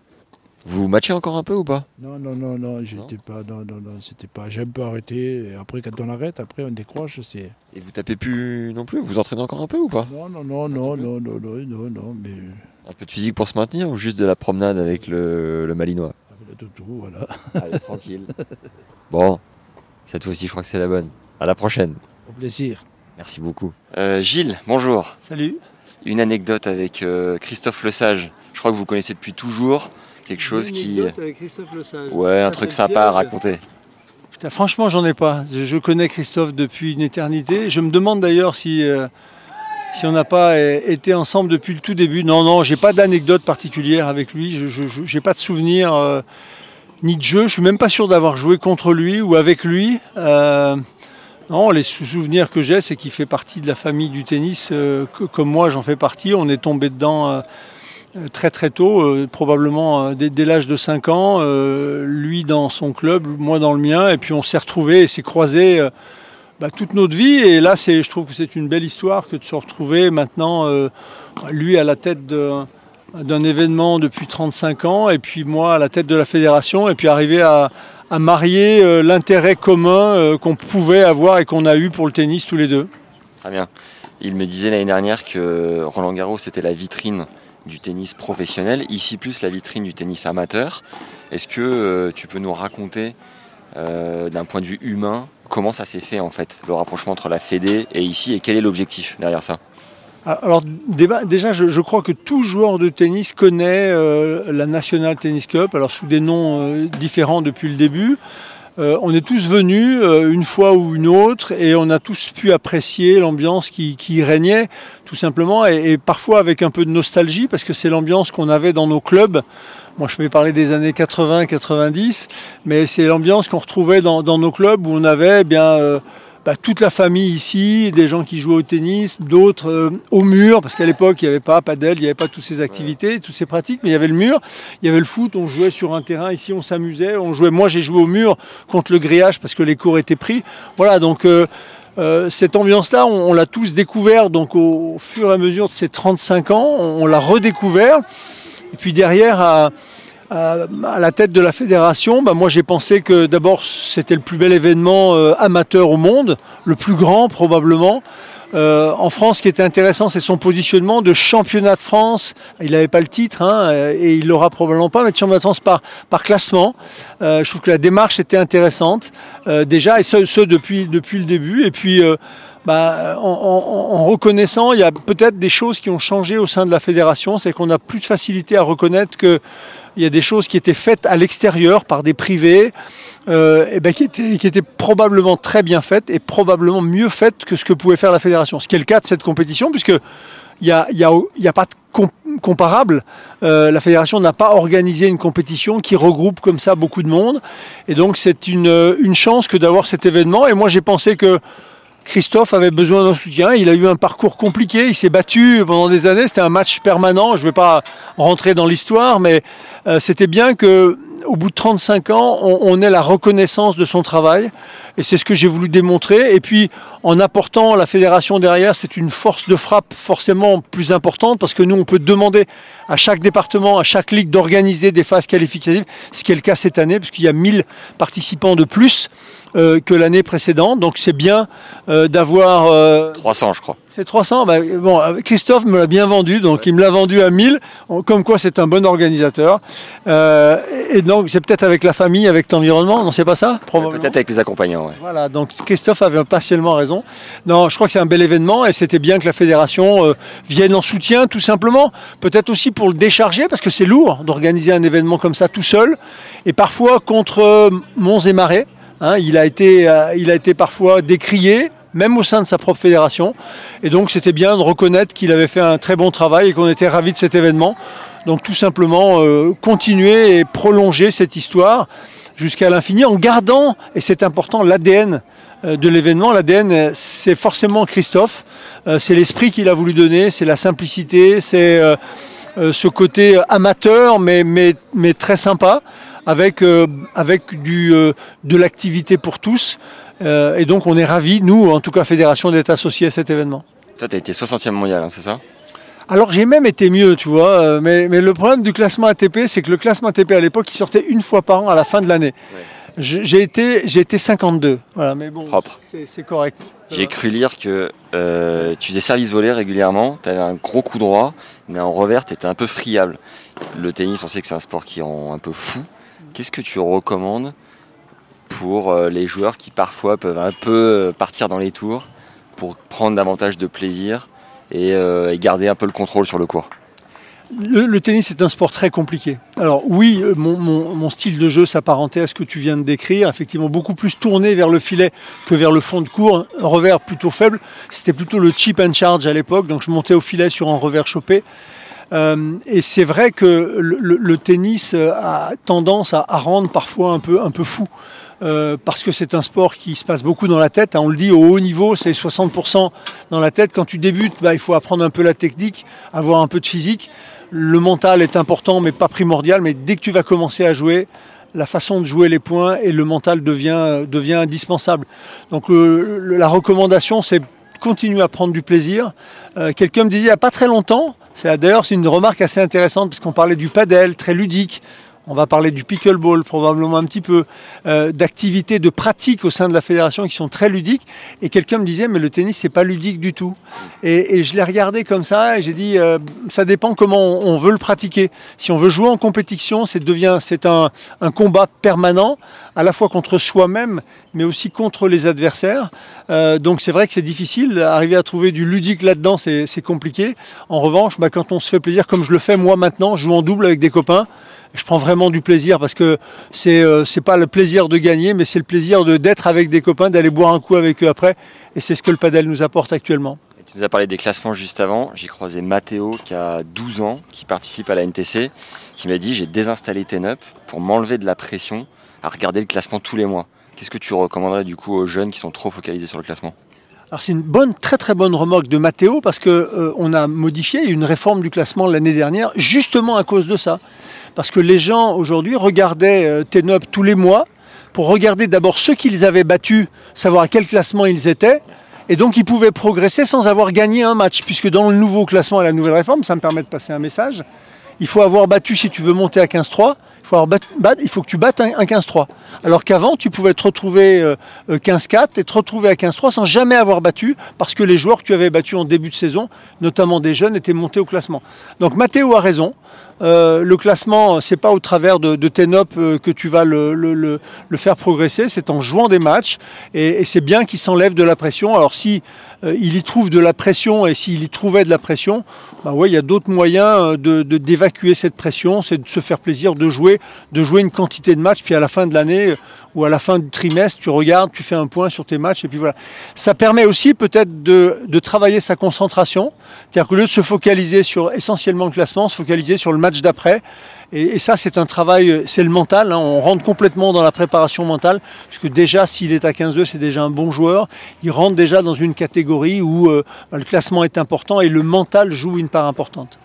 Vous matchez encore un peu ou pas Non, non, non, non, j'étais pas, non, non, non, c'était pas, j'ai un peu arrêté, et après, quand on arrête, après, on décroche, c'est. Et vous tapez plus non plus Vous entraînez encore un peu ou pas Non, non, non, non, non, non, non, non, non, mais. Un peu de physique pour se maintenir ou juste de la promenade avec le, le malinois Avec le toutou, voilà. Allez, tranquille. Bon, cette fois-ci, je crois que c'est la bonne. À la prochaine. Au plaisir. Merci beaucoup. Euh, Gilles, bonjour. Salut. Une anecdote avec euh, Christophe Lesage. Je crois que vous connaissez depuis toujours. Quelque chose qui. avec Christophe. Ouais, Ça un truc sympa à raconter. Putain, franchement, j'en ai pas. Je, connais Christophe depuis une éternité. Je me demande d'ailleurs si, euh, si on n'a pas euh, été ensemble depuis le tout début. Non, non, j'ai pas d'anecdote particulière avec lui. Je n'ai pas de souvenir euh, ni de jeu. Je suis même pas sûr d'avoir joué contre lui ou avec lui. Euh, non, les sou- souvenirs que j'ai, c'est qu'il fait partie de la famille du tennis, euh, que- comme moi j'en fais partie. On est tombé dedans très très tôt, euh, probablement euh, dès, l'âge de 5 ans. euh, lui dans son club, moi dans le mien. Et puis on s'est retrouvés et s'est croisés euh, bah, toute notre vie. Et là, je trouve que c'est une belle histoire que de se retrouver maintenant, euh, lui à la tête d'un événement depuis 35 ans, et puis moi à la tête de la fédération, et puis arriver à, à marier euh, l'intérêt commun euh, qu'on pouvait avoir et qu'on a eu pour le tennis tous les deux. Très bien. Il me disait l'année dernière que Roland Garros c'était la vitrine du tennis professionnel, ici plus la vitrine du tennis amateur. Est-ce que euh, tu peux nous raconter euh, d'un point de vue humain comment ça s'est fait en fait, le rapprochement entre la Fédé et ici et quel est l'objectif derrière ça? Alors déjà, je, crois que tout joueur de tennis connaît euh, la National Tennis Cup, alors sous des noms différents depuis le début. Euh, on est tous venus euh, une fois ou une autre et on a tous pu apprécier l'ambiance qui, qui, régnait tout simplement et, parfois avec un peu de nostalgie parce que c'est l'ambiance qu'on avait dans nos clubs. Moi je vais parler des années 80-90 mais c'est l'ambiance qu'on retrouvait dans, dans, nos clubs où on avait eh bien euh, bah, toute la famille ici, des gens qui jouaient au tennis, d'autres euh, au mur, parce qu'à l'époque, il n'y avait pas padel, il n'y avait pas toutes ces activités, toutes ces pratiques, mais il y avait le mur, il y avait le foot, on jouait sur un terrain, ici on s'amusait, on jouait, moi j'ai joué au mur contre le grillage parce que les cours étaient pris. Voilà, donc euh, euh, cette ambiance-là, on, l'a tous découvert donc au, fur et à mesure de ces 35 ans, on, on l'a redécouvert. Et puis derrière, à, euh, à la tête de la fédération, bah moi j'ai pensé que d'abord c'était le plus bel événement euh, amateur au monde, le plus grand probablement. Euh, en France, ce qui était intéressant, c'est son positionnement de championnat de France. Il n'avait pas le titre, hein, et il l'aura probablement pas, mais de championnat de France par, classement. Je trouve que la démarche était intéressante déjà, et ce, depuis, le début. Et puis, bah, en, en, en, reconnaissant, il y a peut-être des choses qui ont changé au sein de la fédération, c'est qu'on a plus de facilité à reconnaître que il y a des choses qui étaient faites à l'extérieur par des privés, euh, et ben, qui, étaient, qui étaient probablement très bien faites et probablement mieux faites que ce que pouvait faire la fédération. Ce qui est le cas de cette compétition, puisque il n'y a, y a, y a, pas de comparable. Euh, la fédération n'a pas organisé une compétition qui regroupe comme ça beaucoup de monde. Et donc c'est une, une chance que d'avoir cet événement. Et moi j'ai pensé que Christophe avait besoin d'un soutien. Il a eu un parcours compliqué. Il s'est battu pendant des années. C'était un match permanent. Je ne vais pas rentrer dans l'histoire, mais euh, c'était bien que au bout de 35 ans, on, ait la reconnaissance de son travail. Et c'est ce que j'ai voulu démontrer. Et puis, en apportant la fédération derrière, c'est une force de frappe forcément plus importante parce que nous, on peut demander à chaque département, à chaque ligue d'organiser des phases qualificatives, ce qui est le cas cette année, puisqu'il y a 1000 participants de plus. Euh, que l'année précédente. Donc c'est bien euh, d'avoir... 300 euh, je crois. C'est 300. Bah, bon, Christophe me l'a bien vendu, donc il me l'a vendu à 1000, comme quoi c'est un bon organisateur. et donc c'est peut-être avec la famille, avec l'environnement, non c'est pas ça? Peut-être avec les accompagnants. Voilà, donc Christophe avait partiellement raison. Non, je crois que c'est un bel événement et c'était bien que la fédération vienne en soutien tout simplement. Peut-être aussi pour le décharger parce que c'est lourd d'organiser un événement comme ça tout seul et parfois contre Mons et Marais. Hein, il, a été, euh, il a été parfois décrié, même au sein de sa propre fédération. Et donc c'était bien de reconnaître qu'il avait fait un très bon travail et qu'on était ravis de cet événement. Donc tout simplement euh, continuer et prolonger cette histoire jusqu'à l'infini en gardant, et c'est important, l'ADN euh, de l'événement. L'ADN, c'est forcément Christophe. C'est l'esprit qu'il a voulu donner, c'est la simplicité, c'est ce côté amateur mais, mais, mais très sympa avec, euh, avec du, euh, de l'activité pour tous. Euh, et donc on est ravis, nous, en tout cas Fédération, d'être associés à cet événement. Toi, tu as été 60e mondial, hein, c'est ça? Alors j'ai même été mieux, tu vois, mais, mais le problème du classement ATP, c'est que le classement ATP à l'époque, il sortait une fois par an à la fin de l'année. J'ai été, j'ai été 52, voilà, mais bon, propre. C'est correct. J'ai cru lire que tu faisais service volé régulièrement, tu avais un gros coup droit, mais en revers, tu étais un peu friable. Le tennis, on sait que c'est un sport qui rend un peu fou. Qu'est-ce que tu recommandes pour euh, les joueurs qui parfois peuvent un peu euh, partir dans les tours pour prendre davantage de plaisir euh, et, garder un peu le contrôle sur le court? Le, tennis est un sport très compliqué. Alors oui, mon, style de jeu s'apparentait à ce que tu viens de décrire, effectivement beaucoup plus tourné vers le filet que vers le fond de court, un revers plutôt faible. C'était plutôt le chip and charge à l'époque, donc je montais au filet sur un revers chopé. Euh, et c'est vrai que le, tennis a tendance à, rendre parfois un peu, un peu fou. Euh, parce que c'est un sport qui se passe beaucoup dans la tête. Hein. on le dit, au haut niveau, c'est 60% dans la tête. Quand tu débutes, bah, il faut apprendre un peu la technique, avoir un peu de physique. Le mental est important, mais pas primordial. Mais dès que tu vas commencer à jouer, la façon de jouer les points et le mental devient, devient indispensable. Donc la recommandation, c'est continuer à prendre du plaisir. Euh, quelqu'un me disait il n'y a pas très longtemps, D'ailleurs, c'est une remarque assez intéressante puisqu'on parlait du padel, très ludique. On va parler du pickleball probablement un petit peu, euh, d'activités de pratique au sein de la fédération qui sont très ludiques. Et quelqu'un me disait mais le tennis c'est pas ludique du tout. Et, et je l'ai regardé comme ça et j'ai dit euh, ça dépend comment on, veut le pratiquer. Si on veut jouer en compétition, c'est devient c'est un, un combat permanent à la fois contre soi-même mais aussi contre les adversaires. Euh, donc c'est vrai que c'est difficile. Arriver à trouver du ludique là-dedans, c'est c'est compliqué. En revanche, bah, quand on se fait plaisir, comme je le fais moi maintenant, je joue en double avec des copains. Je prends vraiment du plaisir parce que c'est euh, c'est pas le plaisir de gagner, mais c'est le plaisir de d'être avec des copains, d'aller boire un coup avec eux après. Et c'est ce que le padel nous apporte actuellement. Tu nous as parlé des classements juste avant. J'ai croisé Mathéo qui a 12 ans, qui participe à la NTC, qui m'a dit j'ai désinstallé Tenup pour m'enlever de la pression à regarder le classement tous les mois. Qu'est-ce que tu recommanderais du coup aux jeunes qui sont trop focalisés sur le classement? C'est une bonne, très très bonne remarque de Mathéo parce que euh, a modifié une réforme du classement l'année dernière justement à cause de ça. Parce que les gens aujourd'hui regardaient euh, tous les mois pour regarder d'abord ceux qu'ils avaient battus, savoir à quel classement ils étaient. Et donc ils pouvaient progresser sans avoir gagné un match, puisque dans le nouveau classement et la nouvelle réforme, ça me permet de passer un message. Il faut avoir battu si tu veux monter à 15-3. Il faut, que tu battes un, un 15-3. Alors qu'avant, tu pouvais te retrouver euh, euh, 15-4 et te retrouver à 15-3 sans jamais avoir battu, parce que les joueurs que tu avais battus en début de saison, notamment des jeunes, étaient montés au classement. Donc Mathéo a raison. Euh, le classement, c'est pas au travers de, de Tenop euh, que tu vas le, faire progresser, c'est en jouant des matchs. Et, c'est bien qu'il s'enlève de la pression. Alors si euh, il y trouve de la pression et s'il y trouvait de la pression, bah ouais, il y a d'autres moyens de d'évacuer cette pression, c'est de se faire plaisir, de jouer, de jouer une quantité de matchs, puis à la fin de l'année ou à la fin du trimestre, tu regardes, tu fais un point sur tes matchs, et puis voilà. Ça permet aussi peut-être de, de travailler sa concentration, c'est-à-dire qu'au lieu de se focaliser sur essentiellement le classement, se focaliser sur le match d'après. Et, ça, c'est un travail, c'est le mental. hein. on rentre complètement dans la préparation mentale, puisque déjà, s'il est à 15-2, c'est déjà un bon joueur. Il rentre déjà dans une catégorie où euh, bah, le classement est important et le mental joue une part importante.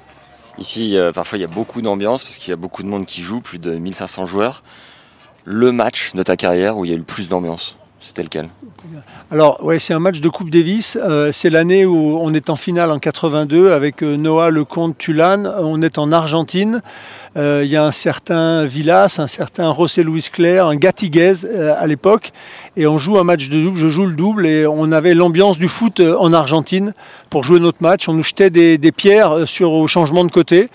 Ici, euh, parfois, il y a beaucoup d'ambiance parce qu'il y a beaucoup de monde qui joue, plus de 1500 joueurs. Le match de ta carrière où il y a eu le plus d'ambiance, c'était lequel? Alors, ouais, c'est un match de Coupe Davis. Euh, c'est l'année où on est en finale en 82 avec euh, Noah Lecomte Tulane. On est en Argentine. Euh, Il y a un certain Villas, un certain José Luis Claire, un Gatiguez euh, à l'époque. Et on joue un match de double. Je joue le double et on avait l'ambiance du foot euh, en Argentine pour jouer notre match. On nous jetait des, pierres sur au changement de côté.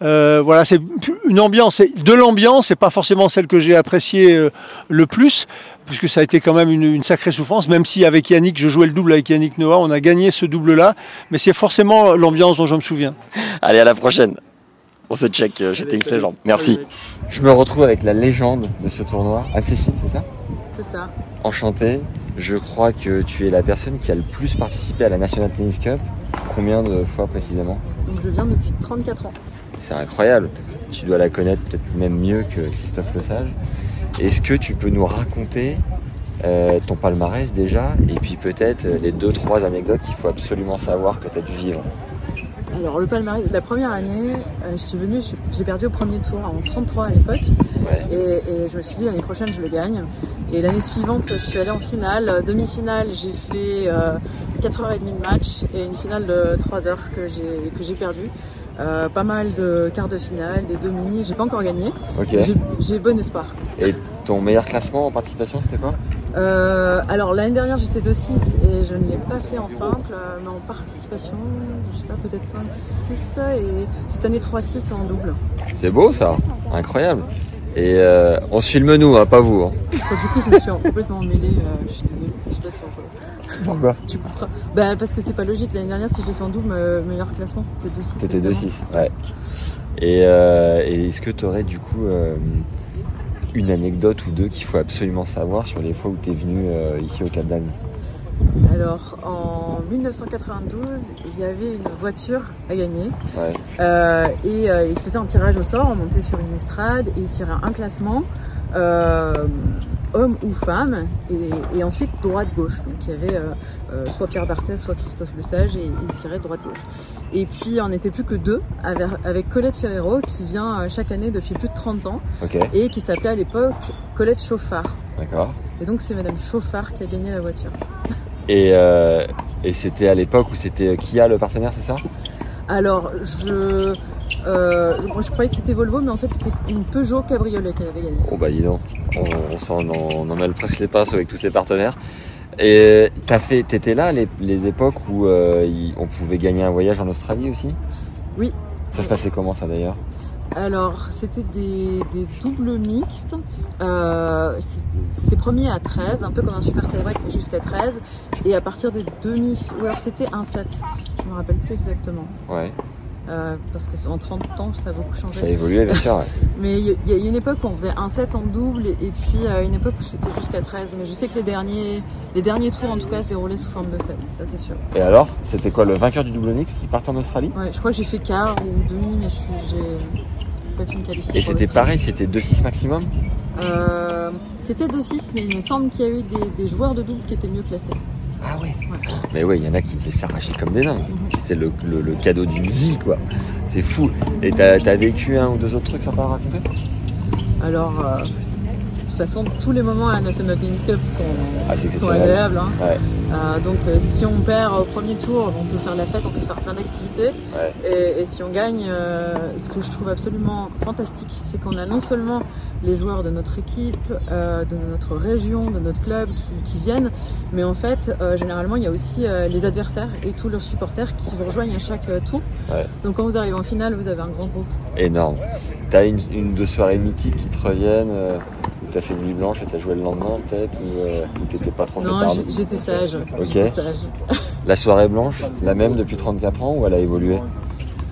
Voilà, c'est une ambiance, de l'ambiance, c'est pas forcément celle que j'ai appréciée le plus, puisque ça a été quand même une sacrée souffrance, même si avec Yannick, je jouais le double avec Yannick Noah, on a gagné ce double-là, mais c'est forcément l'ambiance dont je me souviens. Allez, à la prochaine. On se check chez Tennis Legend. Merci. Je me retrouve avec la légende de ce tournoi, Anne-Cécile, c'est ça? C'est ça. Enchanté. Je crois que tu es la personne qui a le plus participé à la National Tennis Cup. Combien de fois précisément? Donc je viens depuis 34 ans. C'est incroyable. Tu dois la connaître peut-être même mieux que Christophe Lesage. Est-ce que tu peux nous raconter euh, ton palmarès déjà? Et puis peut-être euh, les deux trois anecdotes qu'il faut absolument savoir que tu as dû vivre Alors le palmarès, la première année, euh, je suis venue, j'ai perdu au premier tour en 33 à l'époque. Ouais. Et, et je me suis dit l'année prochaine je le gagne. Et l'année suivante je suis allée en finale. Demi-finale j'ai fait euh, 4h30 de match et une finale de 3 heures que j'ai que j'ai perdu. Euh, pas mal de quarts de finale, des demi, j'ai pas encore gagné. J'ai- J'ai bon espoir. Et ton meilleur classement en participation c'était quoi? Euh, alors l'année dernière j'étais 2-6 et je ne l'ai pas fait en simple, euh, mais en participation, je sais pas, peut-être 5-6 et cette année 3-6 en double. C'est beau ça, incroyable. Et euh, on se filme nous, hein, pas vous. hein. Du coup je me suis (laughs) complètement emmêlée, euh, je suis désolée, je sais pas si on peut- Pourquoi Tu comprends Bah parce que c'est pas logique, l'année dernière si je l'ai fait en double, euh, meilleur classement c'était 2-6. T'étais évidemment. 2-6, ouais. Et, euh, et est-ce que tu aurais du coup euh, une anecdote ou deux qu'il faut absolument savoir sur les fois où tu es venu euh, ici au Cap d'Agde? Alors en 1992 il y avait une voiture à gagner. Ouais. Euh, et euh, il faisait un tirage au sort, on montait sur une estrade et il tirait un classement, euh, homme ou femme, et, et ensuite droite-gauche. Donc il y avait euh, euh, soit Pierre Barthès, soit Christophe Lesage, et il tirait droite-gauche. Et puis on n'était plus que deux, avec, avec Colette Ferrero, qui vient euh, chaque année depuis plus de 30 ans, Ok, et qui s'appelait à l'époque Colette Chauffard. d'accord. Et donc c'est Madame Chauffard qui a gagné la voiture. Et, euh, et c'était à l'époque où c'était Kia le partenaire, c'est ça? Alors, je, euh, moi, je croyais que c'était Volvo, mais en fait, c'était une Peugeot Cabriolet qu'elle avait gagnée. Oh bah dis donc, on, on s'en on en mêle presque les pinces avec tous ses partenaires. Et t'as fait, t'étais là les, les époques où euh, on pouvait gagner un voyage en Australie aussi? Oui. Ça se passait comment ça d'ailleurs? Alors, c'était des, des doubles mixtes. Euh, c'était premier à 13, un peu comme un super tie-break, mais jusqu'à 13. Et à partir des demi, ou alors c'était un 7. Je me rappelle plus exactement. Ouais, Euh, parce que en 30 ans, ça a beaucoup changé. ça a évolué bien sûr. ouais. (laughs) Mais il y, y a eu une époque où on faisait un 7 en double et puis euh, une époque où c'était jusqu'à 13. Mais je sais que les derniers, les derniers tours en tout cas se déroulaient sous forme de 7, ça c'est sûr. Et alors, c'était quoi le vainqueur du double mix qui partait en Australie? Ouais, je crois que j'ai fait quart ou demi, mais je pas pu me qualifier. Et c'était pareil, c'était 2-6 maximum? Euh, c'était 2-6, mais il me semble qu'il y a eu des, des joueurs de double qui étaient mieux classés. Ah ouais Ouais. Mais ouais, il y en a qui devaient s'arracher comme des dingues. C'est le, le- le cadeau d'une vie quoi. C'est fou. Et t'as as vécu un ou deux autres trucs sympas à raconter? Alors, euh, toute façon, tous les moments à la National Tennis Cup sont, Ah, sont agréables. hein. Ouais. Euh, donc, euh, si on perd au premier tour, on peut faire la fête, on peut faire plein d'activités. Ouais. Et, et si on gagne, euh, ce que je trouve absolument fantastique, c'est qu'on a non seulement les joueurs de notre équipe, de notre région, de notre club qui, qui viennent, mais en fait, généralement, il y a aussi les adversaires et tous leurs supporters qui vous rejoignent à chaque tour. Ouais. Donc, quand vous arrivez en finale, vous avez un grand groupe. Énorme. T'as une, une ou deux soirées mythiques qui te reviennent t'as fait une nuit blanche et t'as joué le lendemain peut-être ou euh, t'étais pas trop Non, j'étais sage. Ok. Sage. (laughs) La soirée blanche, la même depuis 34 ans ou elle a évolué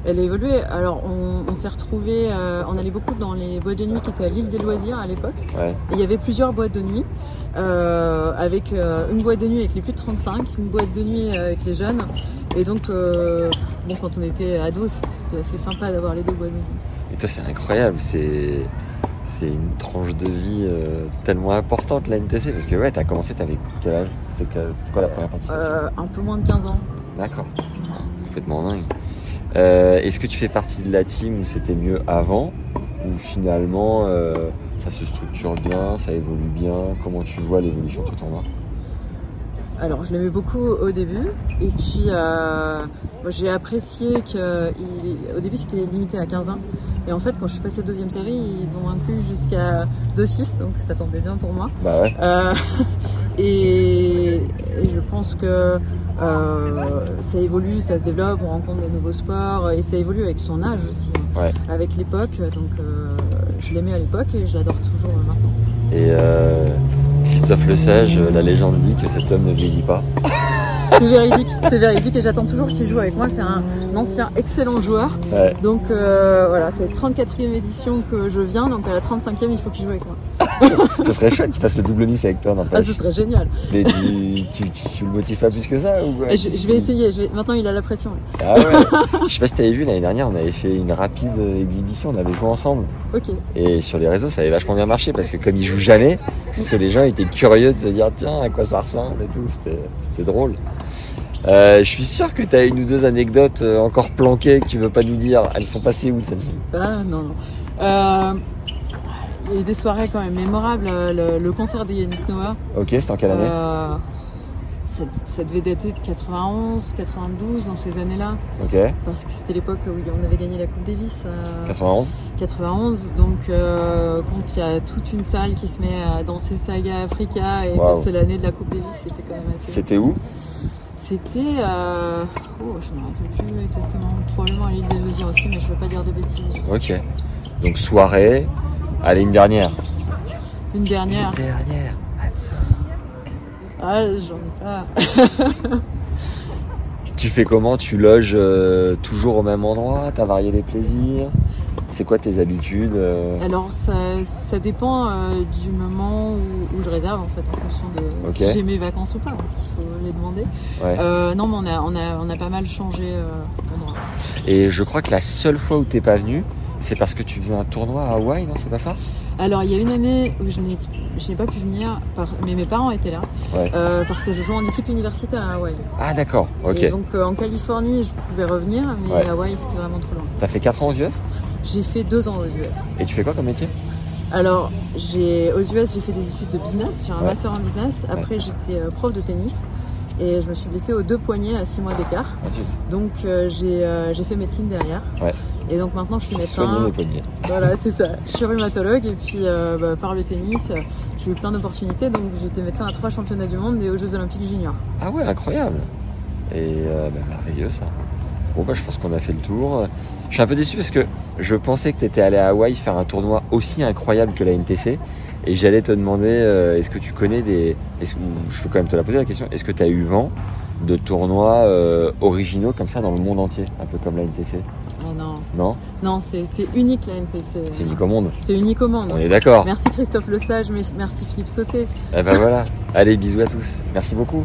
Elle a évolué. Alors, on, on s'est retrouvés, euh, on allait beaucoup dans les boîtes de nuit qui étaient à l'île des loisirs à l'époque. Ouais. Il y avait plusieurs boîtes de nuit, euh, avec euh, une boîte de nuit avec les plus de 35, une boîte de nuit avec les jeunes. Et donc, bon, quand on était ados, c'était assez sympa d'avoir les deux boîtes de nuit. Et toi c'est incroyable, c'est c'est une tranche de vie euh, tellement importante la NTC parce que ouais t'as commencé t'avais quel âge? C'était quoi la première participation? Euh, un peu moins de 15 ans. D'accord. Complètement dingue. Euh, Est-ce que tu fais partie de la team où c'était mieux avant? Ou finalement euh, ça se structure bien, ça évolue bien? Comment tu vois l'évolution tout en bas Alors, je l'aimais beaucoup au début. Et puis, euh, j'ai apprécié que il- au début, c'était limité à 15 ans. Et en fait, quand je suis passée deuxième série, ils ont inclus jusqu'à 2-6, donc ça tombait bien pour moi. Bah ouais. Euh, (laughs) et, et je pense que euh, ça évolue, ça se développe, on rencontre des nouveaux sports et ça évolue avec son âge aussi, Ouais. avec l'époque. Donc euh, je l'aimais à l'époque et je l'adore toujours maintenant. Et euh, Christophe Lesage, euh, la légende dit que cet homme ne vieillit pas. (laughs) C'est véridique, c'est véridique et j'attends toujours qu'il joue avec moi. C'est un ancien excellent joueur. Ouais. Donc euh, voilà, c'est la 34e édition que je viens, donc à la 35e il faut qu'il joue avec moi. (laughs) Ce serait chouette qu'il fasse le double miss avec toi, Ah, n'empêche. ce serait génial. Mais tu, tu, tu, tu le motives pas plus que ça ou Et Je, je vais essayer, je vais... maintenant il a la pression. Ah ouais. Je sais pas si t'avais vu l'année dernière, on avait fait une rapide euh, exhibition, on avait joué ensemble. Ok. Et sur les réseaux, ça avait vachement bien marché parce que comme il joue jamais, pense que les gens étaient curieux de se dire tiens à quoi ça ressemble et tout. C'était, c'était drôle. Euh, je suis sûr que tu as une ou deux anecdotes euh, encore planquées que tu veux pas nous dire. Elles sont passées où celles-ci? Ah non, non. Euh, il y a eu des soirées quand même mémorables. Le, le concert de Yannick Noah, Ok, c'était en quelle année euh, ça, ça devait dater de 91, 92, dans ces années-là. Ok, Parce que c'était l'époque où on avait gagné la Coupe Davis. euh, 91. 91. Donc, euh, quand il y a toute une salle qui se met à danser Saga Africa et Waouh. que c'est l'année de la Coupe Davis, c'était quand même assez. C'était où C'était. Euh... Oh, je me rappelle plus exactement. Probablement à l'île des Loisirs aussi, mais je veux pas dire de bêtises. Ok. Donc soirée. Allez, une dernière. Une dernière. Dernière. Ah, j'en ai pas. (laughs) Tu fais comment? Tu loges euh, toujours au même endroit? T'as varié les plaisirs? C'est quoi tes habitudes euh? Alors, ça, ça dépend euh, du moment où, où je réserve, en fait, en fonction de si j'ai mes vacances ou pas, parce qu'il faut les demander. Ouais. Euh, non, mais on a, on a, on a pas mal changé euh, d'endroit. Et je crois que la seule fois où t'es pas venu, c'est parce que tu faisais un tournoi à Hawaï, non C'est pas ça? Alors, il y a une année où je n'ai, pas pu venir, par- mais mes parents étaient là, Ouais. euh, parce que je jouais en équipe universitaire à Hawaï. Ah d'accord, ok. Et donc, euh, en Californie, je pouvais revenir, mais Ouais. à Hawaï, c'était vraiment trop loin. T'as fait 4 ans aux US J'ai fait deux ans aux US. Et tu fais quoi comme métier? Alors, j'ai aux US, j'ai fait des études de business. J'ai un Ouais. master en business. Après, j'étais euh, prof de tennis. Et je me suis blessée aux deux poignets à six mois d'écart. Ah. Donc euh, j'ai euh, j'ai fait médecine derrière. Ouais. Et donc maintenant je suis médecin. les poignets. Voilà, c'est ça. Je suis rhumatologue et puis euh, bah, par le tennis, j'ai eu plein d'opportunités. Donc j'étais médecin à trois championnats du monde et aux Jeux Olympiques juniors. Ah ouais, incroyable. Et bah, merveilleux ça. Bon bah je pense qu'on a fait le tour. Je suis un peu déçu parce que je pensais que tu étais allé à Hawaï faire un tournoi aussi incroyable que la NTC. Et j'allais te demander, euh, est-ce que tu connais des... Est-ce, ou je peux quand même te la poser la question, est-ce que tu as eu vent de tournois euh, originaux comme ça dans le monde entier Un peu comme la NTC Oh non, Non? Non, c'est c'est unique la NPC. C'est unique au monde. C'est unique au monde. On est d'accord Merci Christophe Lesage, merci Philippe Sauté. Eh ben voilà. Allez, bisous à tous. Merci beaucoup.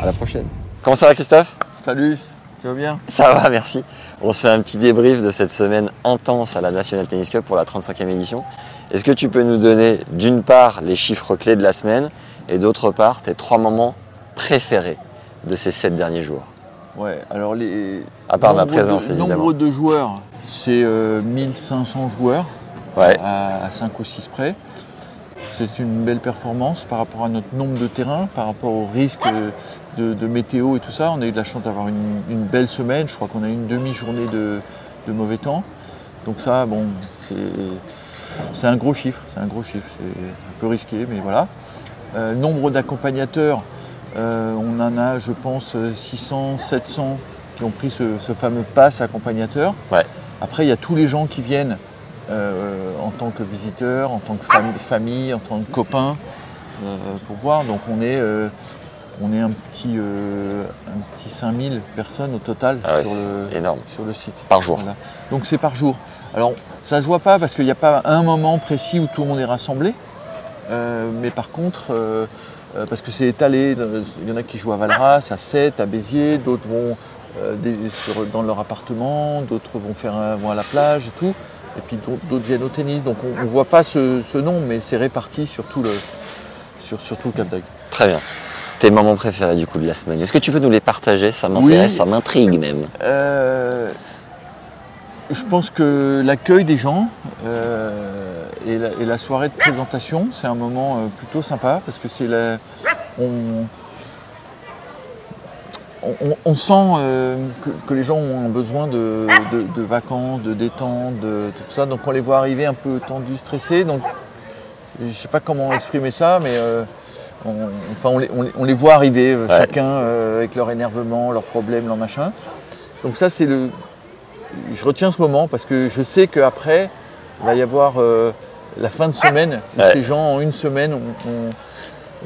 À la prochaine. Comment ça va Christophe? Salut, tu vas bien Ça va, merci. On se fait un petit débrief de cette semaine intense à la National Tennis Cup pour la 35e édition. Est-ce que tu peux nous donner d'une part les chiffres clés de la semaine et d'autre part tes trois moments préférés de ces sept derniers jours? Ouais, alors les. À part ma présence, de, évidemment. Nombre de joueurs, c'est euh, 1500 joueurs Ouais, à, 5 ou 6 près. C'est une belle performance par rapport à notre nombre de terrains, par rapport au risque de, de météo et tout ça. On a eu de la chance d'avoir une, une belle semaine. Je crois qu'on a eu une demi-journée de, de mauvais temps. Donc ça, bon, c'est un gros chiffre. C'est un gros chiffre. C'est un peu risqué, mais voilà. Euh, nombre d'accompagnateurs, euh, on en a, je pense, 600, 700 qui ont pris ce, ce fameux pass accompagnateur. Ouais. Après, il y a tous les gens qui viennent euh, en tant que visiteurs, en tant que fami- famille, en tant que copains pour voir. Donc on est, on est un, petit, euh, un petit 5000 personnes au total Ah ouais, sur, le, c'est énorme. sur le site. Par jour. Voilà. Donc c'est par jour. Alors ça se voit pas parce qu'il n'y a pas un moment précis où tout le monde est rassemblé. Euh, mais par contre, euh, euh, parce que c'est étalé, euh, il y en a qui jouent à Valras, à Sète, à Béziers, d'autres vont euh, des- sur- dans leur appartement, d'autres vont, faire un- vont à la plage et tout. Et puis d'autres d'autres viennent au tennis. Donc on ne voit pas ce, ce nom, mais c'est réparti sur tout le, sur, sur tout le Cap d'Agde. très bien. Tes moments préférés du coup de la semaine. Est-ce que tu peux nous les partager? Ça m'intéresse, Oui. ça m'intrigue même. Euh, je pense que l'accueil des gens euh, et, la, et la soirée de présentation, c'est un moment euh, plutôt sympa parce que c'est la, on, on, on- on sent euh, que, que les gens ont un besoin de, de- de vacances, de détente, de, tout ça. Donc on les voit arriver un peu tendus, stressés. Donc je ne sais pas comment exprimer ça, mais euh, on, enfin, on, les, on les- on les voit arriver, euh, Ouais. chacun euh, avec leur énervement, leurs problèmes, leurs machins. Donc ça, c'est le. Je retiens ce moment parce que je sais qu'après, il va y avoir euh, la fin de semaine où Ouais. ces gens, en une semaine, ont, ont-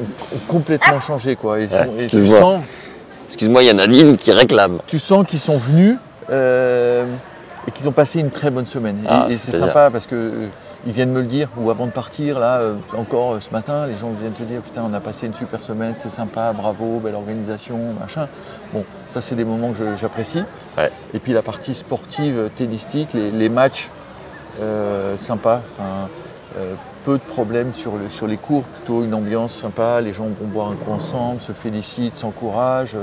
ont- ont complètement changé. Quoi. Et, Ouais, sont- et tu excuse-moi. sens, Excuse-moi, il y en a Nadine qui réclame. tu sens qu'ils sont venus euh, et qu'ils ont passé une très bonne semaine. Et- Ah, et c'est sympa parce que ils viennent me le dire, ou avant de partir, là, euh, encore euh, ce matin, les gens viennent te dire Putain, on a passé une super semaine, c'est sympa, bravo, belle organisation, machin. Bon, ça, c'est des moments que j'apprécie. Ouais. Et puis la partie sportive, euh, tennistique, les, les matchs euh, sympas. Peu de problèmes sur, le- sur les cours, plutôt une ambiance sympa, les gens vont boire un coup ensemble, se félicitent, s'encouragent.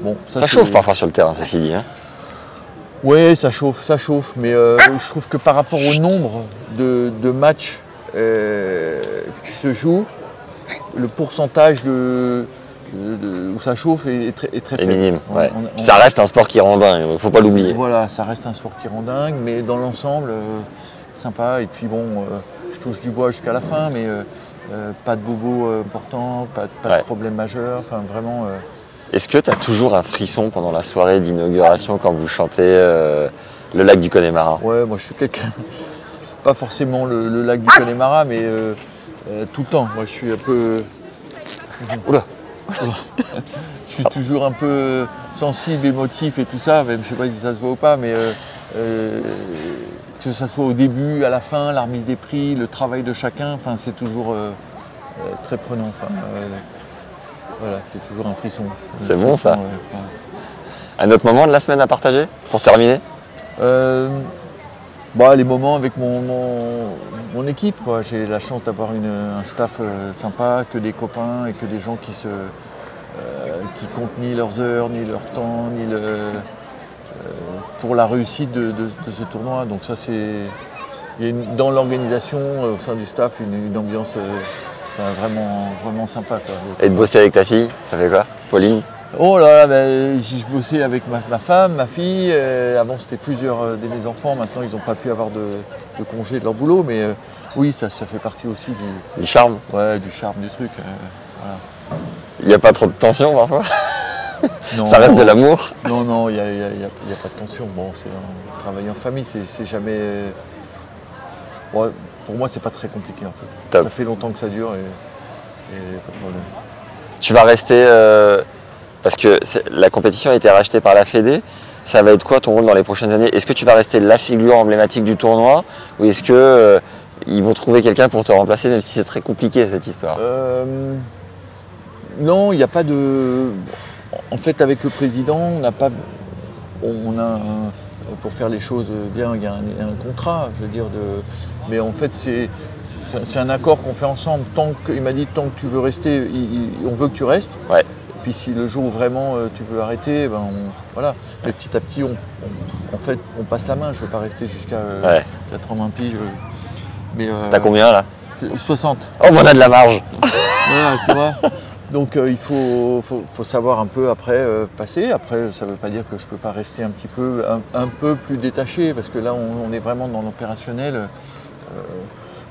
bon, Ça, chauffe parfois sur le terrain, ceci dit. hein. Oui, ça chauffe, ça chauffe, mais euh, je trouve que par rapport au nombre de, de matchs euh, qui se jouent, le pourcentage de, de- de- où ça chauffe est, est très, est très faible. minime. On- ouais. on- on- Ça reste un sport qui rend dingue, faut pas l'oublier. Voilà, ça reste un sport qui rend dingue, mais dans l'ensemble, euh, sympa. Et puis bon, euh, je touche du bois jusqu'à la fin, mais euh, euh, pas de bobo important, pas, de- pas Ouais. de problème majeur, enfin vraiment. Est-ce que tu as toujours un frisson pendant la soirée d'inauguration quand vous chantez euh, le lac du Connemara? Ouais, moi je suis quelqu'un, (laughs) pas forcément le, le lac du Connemara, mais euh, euh, tout le temps. Moi je suis un peu. (laughs) Oula. (laughs) Je suis toujours un peu sensible, émotif et tout ça, même je sais pas si ça se voit ou pas, mais que ça soit au début, à la fin, la remise des prix, le travail de chacun, enfin c'est toujours très prenant. Enfin, voilà, c'est toujours un frisson. C'est bon, ça. ouais. Un autre moment de la semaine à partager pour terminer Euh, bah, les moments avec mon, mon, mon équipe. J'ai la chance d'avoir un staff euh, sympa, que des copains et que des gens qui se euh, qui comptent ni leurs heures, ni leur temps, ni le, pour la réussite de, de- de ce tournoi. Donc ça c'est il y a une- dans l'organisation, au sein du staff, une, une ambiance vraiment, vraiment sympa. Quoi. Et de bosser avec ta fille, ça fait quoi Pauline? Oh là là, ben, je bossais avec ma, ma femme, ma fille. euh, avant, c'était plusieurs euh, de mes enfants. Maintenant, ils n'ont pas pu avoir de, de congé de leur boulot. Mais euh, oui, ça, ça fait partie aussi du, Du charme ouais, du charme du truc. euh, voilà. Il n'y a pas trop de tension parfois? (laughs) Non, Ça reste non, de l'amour? Non, non, il n'y a, pas de tension. Bon, c'est un travail en famille, c'est jamais. Pour moi, c'est pas très compliqué en fait. Top. Ça fait longtemps que ça dure et, et pas de problème. Tu vas rester. euh, parce que la compétition a été rachetée par la Fédé. Ça va être quoi ton rôle dans les prochaines années? Est-ce que tu vas rester la figure emblématique du tournoi Ou est-ce que euh, ils vont trouver quelqu'un pour te remplacer, même si c'est très compliqué cette histoire? Euh, non, il n'y a pas de. En fait, avec le président, on n'a pas. On a. un- Pour faire les choses bien, il y a un, un contrat, je veux dire. De... Mais en fait, c'est. c'est- un accord qu'on fait ensemble. Tant que, il m'a dit tant que tu veux rester, il- il- on veut que tu restes. Ouais. Et puis si le jour où vraiment euh, tu veux arrêter, ben on- voilà. Mais petit à petit, on, on- en fait, on passe la main. Je ne veux pas rester jusqu'à euh, Ouais. 80 piges. euh. Mais euh, T'as combien là? 60. Oh, on a de la marge (laughs) Voilà, tu vois. Donc il faut, faut, faut savoir un peu après passer. Après, ça ne veut pas dire que je ne peux pas rester un petit peu, un, un peu plus détaché, parce que là, on, on est vraiment dans l'opérationnel. Euh,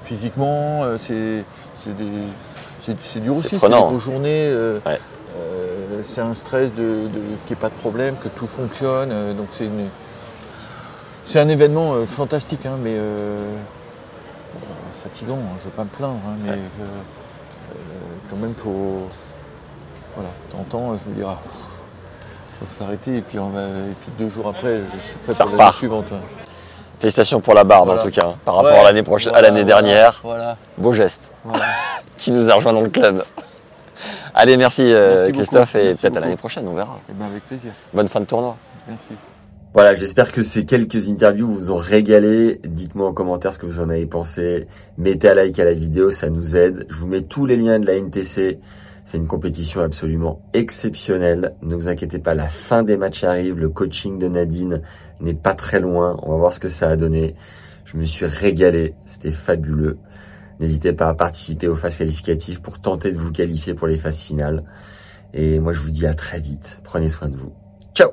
physiquement, euh, c'est dur aussi, c'est des journées. euh, Ouais. c'est un stress de, de- qu'il n'y ait pas de problème, que tout fonctionne. donc c'est une- c'est un événement euh, fantastique, hein, mais euh, fatigant. hein, je ne veux pas me plaindre, hein, mais Ouais. euh, quand même, faut. Voilà, temps, je me dis, ah, faut s'arrêter, et puis, on va, et puis deux jours après, je suis prêt Ça pour repart. suivante. Félicitations pour la barbe Voilà. en tout cas, hein, par rapport Ouais, à l'année prochaine, à l'année voilà, dernière. Voilà, Beau geste. voilà. (laughs) Tu nous as rejoint dans le club. Allez, merci, euh, Merci Christophe beaucoup. et peut-être à l'année prochaine, on verra. Eh ben, avec plaisir. Bonne fin de tournoi. Merci. Voilà, j'espère que ces quelques interviews vous ont régalé. Dites-moi en commentaire ce que vous en avez pensé. Mettez un like à la vidéo, ça nous aide. Je vous mets tous les liens de la NTC. C'est une compétition absolument exceptionnelle. Ne vous inquiétez pas, la fin des matchs arrive. Le coaching de Nadine n'est pas très loin. On va voir ce que ça a donné. Je me suis régalé. C'était fabuleux. N'hésitez pas à participer aux phases qualificatives pour tenter de vous qualifier pour les phases finales. Et moi, je vous dis à très vite. Prenez soin de vous. Ciao